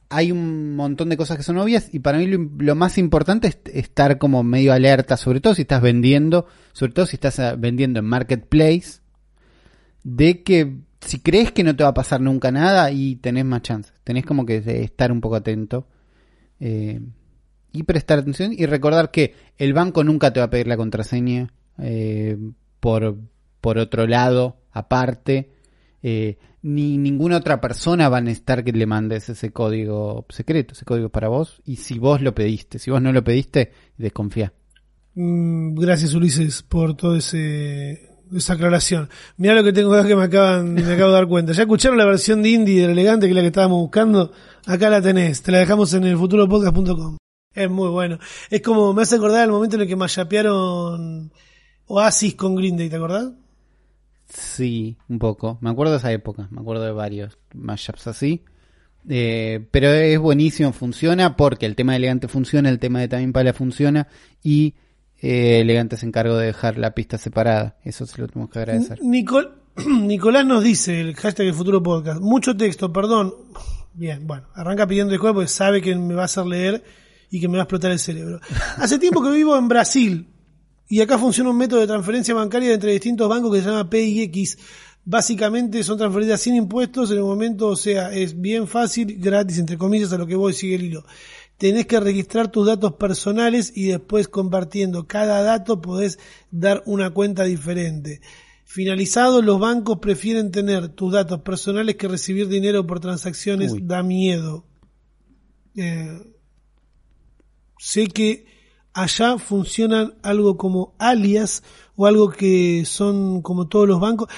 Speaker 2: hay un montón de cosas que son obvias y para mí lo, lo más importante es estar como medio alerta, sobre todo si estás vendiendo, sobre todo si estás eh, vendiendo en Marketplace, de que si crees que no te va a pasar nunca nada y tenés más chance. Tenés como que estar un poco atento. eh, y prestar atención y recordar que el banco nunca te va a pedir la contraseña eh, por, por otro lado, aparte. eh, ni ninguna otra persona va a necesitar que le mandes ese código secreto, ese código para vos. Y si vos lo pediste, si vos no lo pediste, desconfía.
Speaker 1: Mm, Gracias Ulises por todo ese esa aclaración. Mira lo que tengo que me acaban me acabo de dar cuenta. ¿Ya escucharon la versión de indie del elegante que es la que estábamos buscando? Acá la tenés, te la dejamos en el futuropodcast.com. Es muy bueno. Es como me hace acordar el momento en el que mayapearon Oasis con Green Day, ¿te acordás?
Speaker 2: Sí, un poco. Me acuerdo de esa época, me acuerdo de varios mashups así. Eh, pero es buenísimo, funciona porque el tema de Elegante funciona, el tema de También Pala funciona y eh, Elegante se encargó de dejar la pista separada. Eso se lo tenemos que agradecer.
Speaker 1: Nicol- Nicolás nos dice, el hashtag del futuro podcast, mucho texto, perdón. Bien, bueno, arranca pidiendo disculpas porque sabe que me va a hacer leer y que me va a explotar el cerebro. Hace tiempo que vivo en Brasil y acá funciona un método de transferencia bancaria entre distintos bancos que se llama PIX. Básicamente son transferidas sin impuestos en el momento, o sea, es bien fácil, gratis, entre comillas, a lo que voy, sigue el hilo. Tenés que registrar tus datos personales y después compartiendo cada dato podés dar una cuenta diferente. Finalizado, los bancos prefieren tener tus datos personales que recibir dinero por transacciones.
Speaker 2: Uy.
Speaker 1: Da miedo. Eh, sé que allá funcionan algo como alias o algo que son como todos los bancos.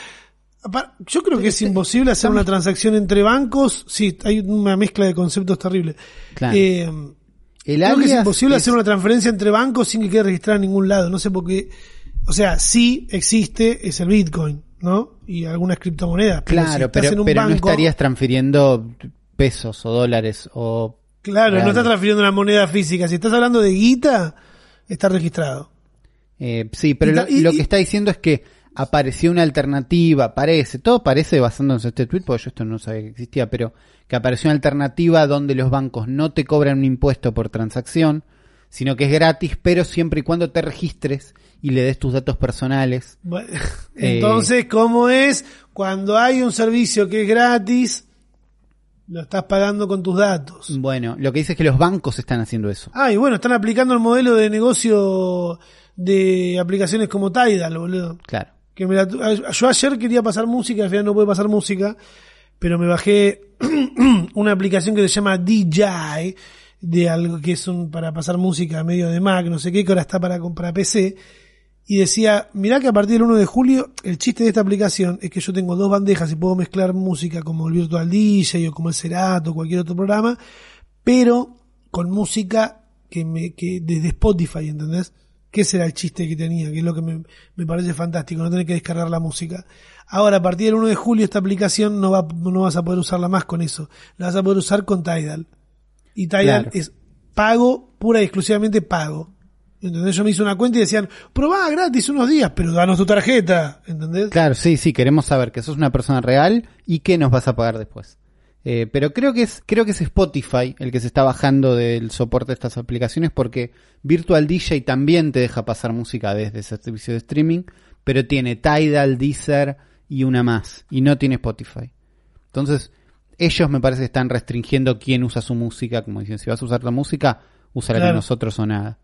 Speaker 1: Yo creo que es imposible hacer una transacción entre bancos. Sí, hay una mezcla de conceptos terrible.
Speaker 2: Claro.
Speaker 1: Eh,
Speaker 2: El
Speaker 1: Creo que es imposible
Speaker 2: es-
Speaker 1: hacer una transferencia entre bancos sin que quede registrada en ningún lado. No sé por qué. O sea, sí existe, es el Bitcoin, ¿no? Y algunas criptomonedas. Pero
Speaker 2: Claro, pero,
Speaker 1: en un
Speaker 2: pero no estarías transfiriendo pesos o dólares o...
Speaker 1: Claro, no estás transfiriendo una moneda física. Si estás hablando de guita, está registrado.
Speaker 2: Eh, sí, pero
Speaker 1: Y
Speaker 2: lo,
Speaker 1: y-
Speaker 2: que está diciendo es que apareció una alternativa, parece, todo parece basándose en este tweet, porque yo esto no sabía que existía, pero que apareció una alternativa donde los bancos no te cobran un impuesto por transacción, sino que es gratis, pero siempre y cuando te registres y le des tus datos personales.
Speaker 1: Bueno,
Speaker 2: Eh.
Speaker 1: Entonces, ¿cómo es? Cuando hay un servicio que es gratis, lo estás pagando con tus datos.
Speaker 2: Bueno, lo que dice es que los bancos están haciendo eso.
Speaker 1: Ah, y bueno, están aplicando el modelo de negocio de aplicaciones como Tidal, boludo.
Speaker 2: Claro.
Speaker 1: Que yo ayer quería pasar música, al final no pude pasar música, pero me bajé una aplicación que se llama DJ, de algo que es un, para pasar música medio de Mac, no sé qué, que ahora está para comprar PC, y decía, mirá que a partir del 1 de julio, el chiste de esta aplicación es que yo tengo dos bandejas y puedo mezclar música como el Virtual DJ o como el Serato o cualquier otro programa, pero con música que me, que desde Spotify, ¿entendés? Que ese era el chiste que tenía, que es lo que me, me parece fantástico, no tener que descargar la música. Ahora, a partir del 1 de julio, esta aplicación no, va, no vas a poder usarla más con eso. La vas a poder usar con Tidal. Y Tidal
Speaker 2: Claro.
Speaker 1: es pago, pura y exclusivamente pago. ¿Entendés? Yo me hice una cuenta y decían, probá gratis unos días, pero danos tu tarjeta. ¿Entendés?
Speaker 2: Claro, sí, sí, queremos saber que sos una persona real y que nos vas a pagar después. Eh, pero creo que es creo que es Spotify el que se está bajando del soporte de estas aplicaciones porque Virtual DJ también te deja pasar música desde ese servicio de streaming, pero tiene Tidal, Deezer y una más y no tiene Spotify. Entonces, ellos me parece que están restringiendo quién usa su música, como dicen, si vas a usar la música,
Speaker 1: Claro.
Speaker 2: con nosotros o nada.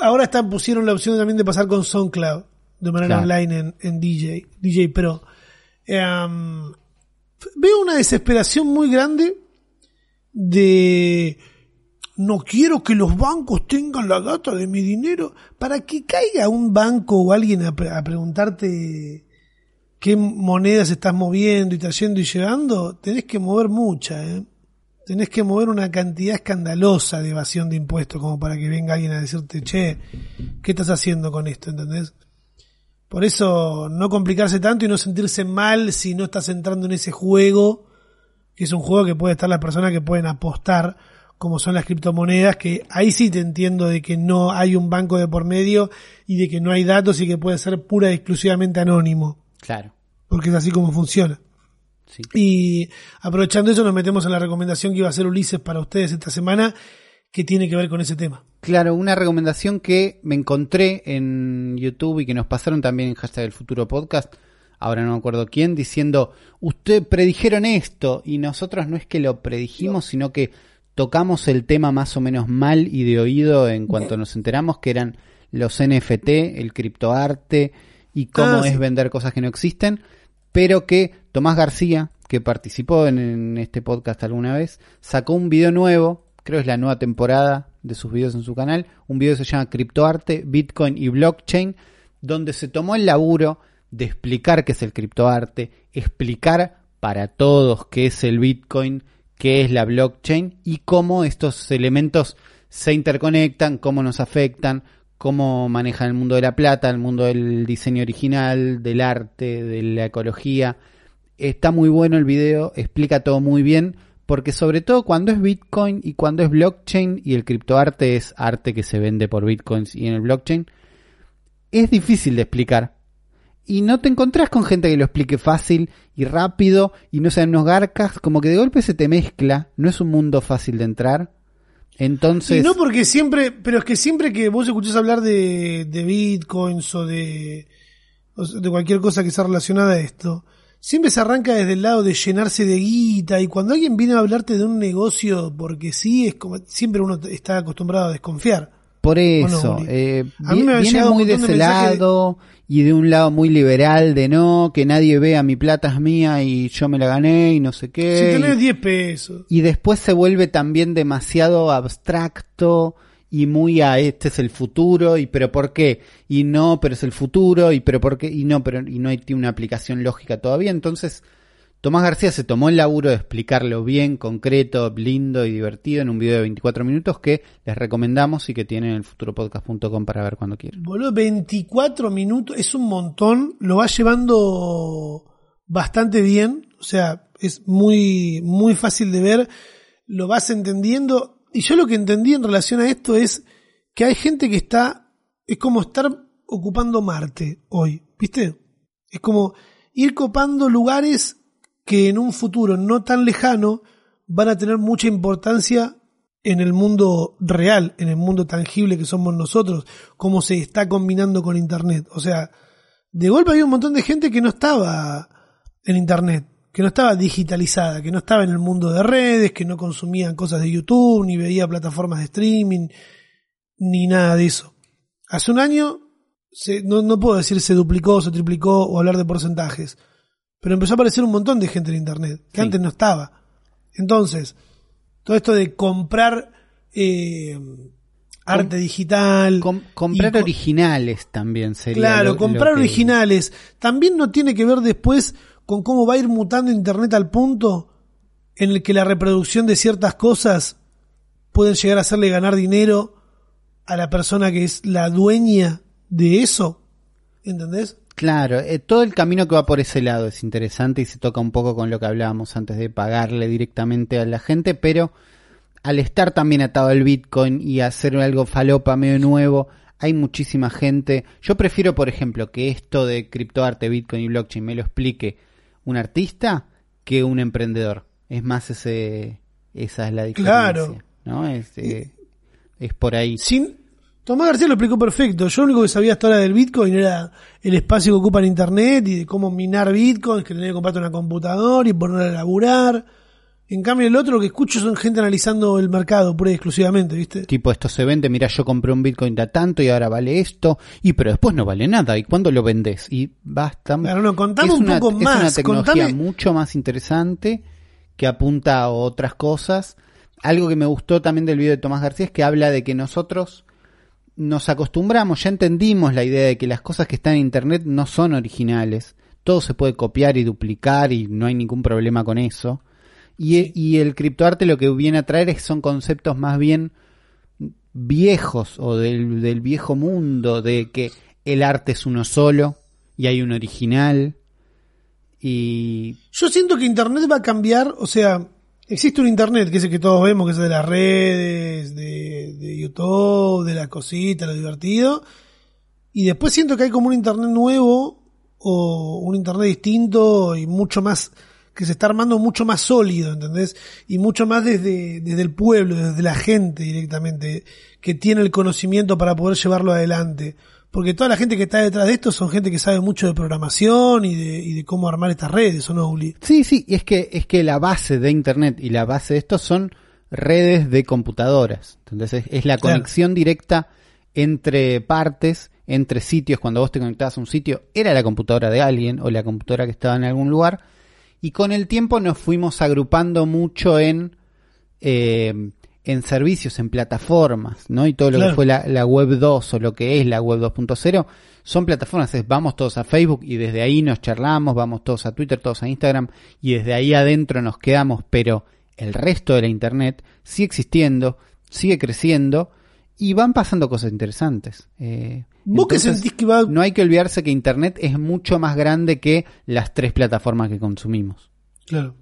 Speaker 1: Ahora están, pusieron la opción también de pasar con SoundCloud de manera
Speaker 2: Claro.
Speaker 1: online en, en DJ, DJ Pro. Em, veo una desesperación muy grande de no quiero que los bancos tengan la data de mi dinero. Para que caiga un banco o alguien a, a preguntarte qué monedas estás moviendo y trayendo y llevando, tenés que mover mucha, ¿eh? Tenés que mover una cantidad escandalosa de evasión de impuestos como para que venga alguien a decirte, che, ¿qué estás haciendo con esto? ¿Entendés? Por eso no complicarse tanto y no sentirse mal si no estás entrando en ese juego, que es un juego que puede estar las personas que pueden apostar, como son las criptomonedas, que ahí sí te entiendo de que no hay un banco de por medio y de que no hay datos y que puede ser pura y exclusivamente anónimo,
Speaker 2: Claro.
Speaker 1: porque es así como funciona.
Speaker 2: Sí.
Speaker 1: Y aprovechando eso nos metemos en la recomendación que iba a hacer Ulises para ustedes esta semana, que tiene que ver con ese tema.
Speaker 2: Claro, una recomendación que me encontré en YouTube y que nos pasaron también en hashtag del futuro podcast. ahora no me acuerdo quién, diciendo, usted predijeron esto, y nosotros no es que lo predijimos, sino que tocamos el tema más o menos mal y de oído en cuanto nos enteramos que eran los NFT, el criptoarte y cómo
Speaker 1: Ah,
Speaker 2: es
Speaker 1: sí.
Speaker 2: vender cosas que no existen, pero que Tomás García, que participó en, en este podcast alguna vez, sacó un video nuevo, creo es la nueva temporada de sus videos en su canal, un video que se llama Criptoarte, Bitcoin y Blockchain, donde se tomó el laburo de explicar qué es el criptoarte, explicar para todos qué es el Bitcoin, qué es la blockchain y cómo estos elementos se interconectan, cómo nos afectan, cómo manejan el mundo de la plata, el mundo del diseño original, del arte, de la ecología. Está muy bueno el video, explica todo muy bien, porque sobre todo cuando es Bitcoin y cuando es blockchain y el criptoarte es arte que se vende por Bitcoins y en el blockchain, es difícil de explicar. Y no te encontrás con gente que lo explique fácil y rápido y no sean unos garcas, como que de golpe se te mezcla, no es un mundo fácil de entrar. Entonces,
Speaker 1: Y no porque siempre, pero es que siempre que vos escuchás hablar de, de bitcoins o de, de cualquier cosa que sea relacionada a esto, siempre se arranca desde el lado de llenarse de guita y cuando alguien viene a hablarte de un negocio porque sí, es como, siempre uno está acostumbrado a desconfiar.
Speaker 2: por eso, eh,
Speaker 1: A mí
Speaker 2: vi-
Speaker 1: me han
Speaker 2: viene muy de ese
Speaker 1: de-
Speaker 2: lado y de un lado muy liberal de no, que nadie vea mi plata es mía y yo me la gané y no sé qué.
Speaker 1: Si tenés 10 pesos.
Speaker 2: y después se vuelve también demasiado abstracto y muy a este es el futuro y pero por qué y no pero es el futuro y pero por qué y no pero y no hay una aplicación lógica todavía. Entonces Tomás García se tomó el laburo de explicarlo bien, concreto, lindo y divertido en un video de 24 minutos que les recomendamos y que tienen en el futuropodcast.com para ver cuando quieran.
Speaker 1: Boludo, 24 minutos, es un montón, lo va llevando bastante bien, o sea, es muy, muy fácil de ver, lo vas entendiendo, y yo lo que entendí en relación a esto es que hay gente que está, es como estar ocupando Marte hoy, ¿viste? Es como ir copando lugares que en un futuro no tan lejano van a tener mucha importancia en el mundo real, en el mundo tangible que somos nosotros, cómo se está combinando con Internet. O sea, de golpe había un montón de gente que no estaba en Internet, que no estaba digitalizada, que no estaba en el mundo de redes, que no consumían cosas de YouTube, ni veía plataformas de streaming, ni nada de eso. Hace un año, se- no, no puedo decir se duplicó, se triplicó o hablar de porcentajes, pero empezó a aparecer un montón de gente en Internet, que
Speaker 2: Sí.
Speaker 1: antes no estaba. Entonces, todo esto de comprar eh, arte digital.
Speaker 2: Com- comprar
Speaker 1: co-
Speaker 2: originales también sería.
Speaker 1: Claro,
Speaker 2: lo-
Speaker 1: comprar
Speaker 2: lo que-
Speaker 1: originales. También no tiene que ver después con cómo va a ir mutando Internet al punto en el que la reproducción de ciertas cosas pueden llegar a hacerle ganar dinero a la persona que es la dueña de eso. ¿Entendés?
Speaker 2: Claro, eh, todo el camino que va por ese lado es interesante y se toca un poco con lo que hablábamos antes de pagarle directamente a la gente, pero al estar también atado al Bitcoin y hacer algo falopa medio nuevo, hay muchísima gente. Yo prefiero, por ejemplo, que esto de criptoarte, Bitcoin y blockchain me lo explique un artista que un emprendedor. Es más ese, esa es la diferencia.
Speaker 1: Claro.
Speaker 2: ¿no? Es, eh, es por ahí.
Speaker 1: Sin, Tomás García lo explicó perfecto. Yo lo único que sabía hasta ahora del Bitcoin era el espacio que ocupa en Internet y de cómo minar Bitcoin, que tenía que comprarte una computadora y ponerla a laburar. En cambio, el otro que escucho son gente analizando el mercado, pura y exclusivamente, ¿viste?
Speaker 2: Tipo, esto se vende, mira, yo compré un Bitcoin de tanto y ahora vale esto, y pero después no vale nada, ¿y cuándo lo vendes? Y basta.
Speaker 1: Claro, no, contame
Speaker 2: es
Speaker 1: un
Speaker 2: una,
Speaker 1: poco
Speaker 2: es
Speaker 1: más,
Speaker 2: una tecnología
Speaker 1: contame-
Speaker 2: mucho más interesante que apunta a otras cosas. Algo que me gustó también del video de Tomás García es que habla de que nosotros nos acostumbramos, ya entendimos la idea de que las cosas que están en Internet no son originales. Todo se puede copiar y duplicar y no hay ningún problema con eso. Y, el criptoarte lo que viene a traer es, son conceptos más bien viejos o del, del viejo mundo, de que el arte es uno solo y hay un original. Y
Speaker 1: Yo siento que Internet va a cambiar, o sea, existe un Internet, que es el que todos vemos, que es de las redes, de, de YouTube, de las cositas, lo divertido. Y después siento que hay como un Internet nuevo, o un Internet distinto y mucho más, que se está armando mucho más sólido, ¿entendés? Y mucho más desde, desde el pueblo, desde la gente directamente, que tiene el conocimiento para poder llevarlo adelante. Porque toda la gente que está detrás de esto son gente que sabe mucho de programación y de, y de cómo armar estas redes, ¿o no, Uli?
Speaker 2: Sí, sí, y es que, es que la base de Internet y la base de esto son redes de computadoras. Entonces es, es la
Speaker 1: Claro.
Speaker 2: conexión directa entre partes, entre sitios. Cuando vos te conectabas a un sitio, era la computadora de alguien o la computadora que estaba en algún lugar. Y con el tiempo nos fuimos agrupando mucho en, eh, en servicios, en plataformas, ¿no? Y todo lo
Speaker 1: Claro.
Speaker 2: que fue la, la web 2 o lo que es la web 2.0 son plataformas. Es, vamos todos a Facebook y desde ahí nos charlamos, vamos todos a Twitter, todos a Instagram y desde ahí adentro nos quedamos, pero el resto de la Internet sigue existiendo, sigue creciendo y van pasando cosas interesantes. Eh,
Speaker 1: ¿Vos que
Speaker 2: entonces,
Speaker 1: sentís que va,
Speaker 2: No hay que olvidarse que Internet es mucho más grande que las tres plataformas que consumimos.
Speaker 1: Claro.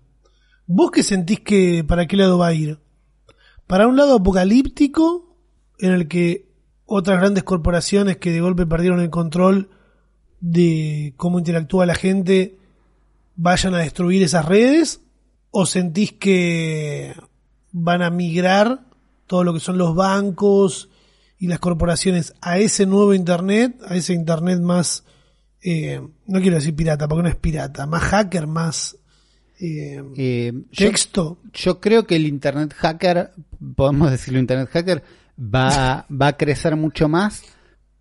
Speaker 1: ¿Vos que sentís que para qué lado va a ir? ¿Para un lado apocalíptico, en el que otras grandes corporaciones que de golpe perdieron el control de cómo interactúa la gente vayan a destruir esas redes? ¿O sentís que van a migrar todo lo que son los bancos y las corporaciones a ese nuevo Internet, a ese Internet más, eh, no quiero decir pirata, porque no es pirata, más hacker, más... eh,
Speaker 2: Eh, yo-
Speaker 1: texto.
Speaker 2: Yo creo que el Internet hacker, podemos decirlo Internet hacker, va, va a crecer mucho más,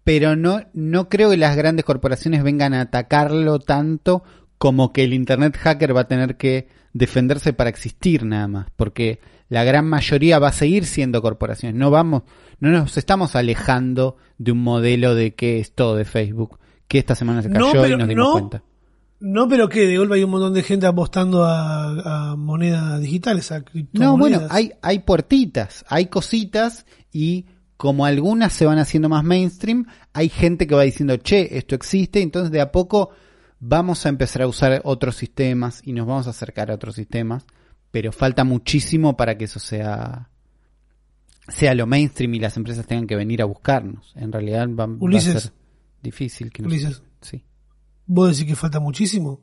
Speaker 2: pero no, no creo que las grandes corporaciones vengan a atacarlo tanto como que el Internet hacker va a tener que defenderse para existir nada más, porque la gran mayoría va a seguir siendo corporaciones. No vamos, no nos estamos alejando de un modelo de que es todo de Facebook, que esta semana se
Speaker 1: No,
Speaker 2: cayó y
Speaker 1: pero
Speaker 2: nos dimos
Speaker 1: no.
Speaker 2: cuenta.
Speaker 1: No, pero que de golpe hay un montón de gente apostando a, a monedas digitales, a
Speaker 2: No, bueno, hay, hay puertitas, hay cositas y como algunas se van haciendo más mainstream, hay gente que va diciendo, che, esto existe, entonces de a poco vamos a empezar a usar otros sistemas y nos vamos a acercar a otros sistemas, pero falta muchísimo para que eso sea sea lo mainstream y las empresas tengan que venir a buscarnos. En realidad va, va a
Speaker 1: Ulises.
Speaker 2: ser difícil que nos-
Speaker 1: Ulises.
Speaker 2: Sí.
Speaker 1: ¿Vos decís que falta muchísimo?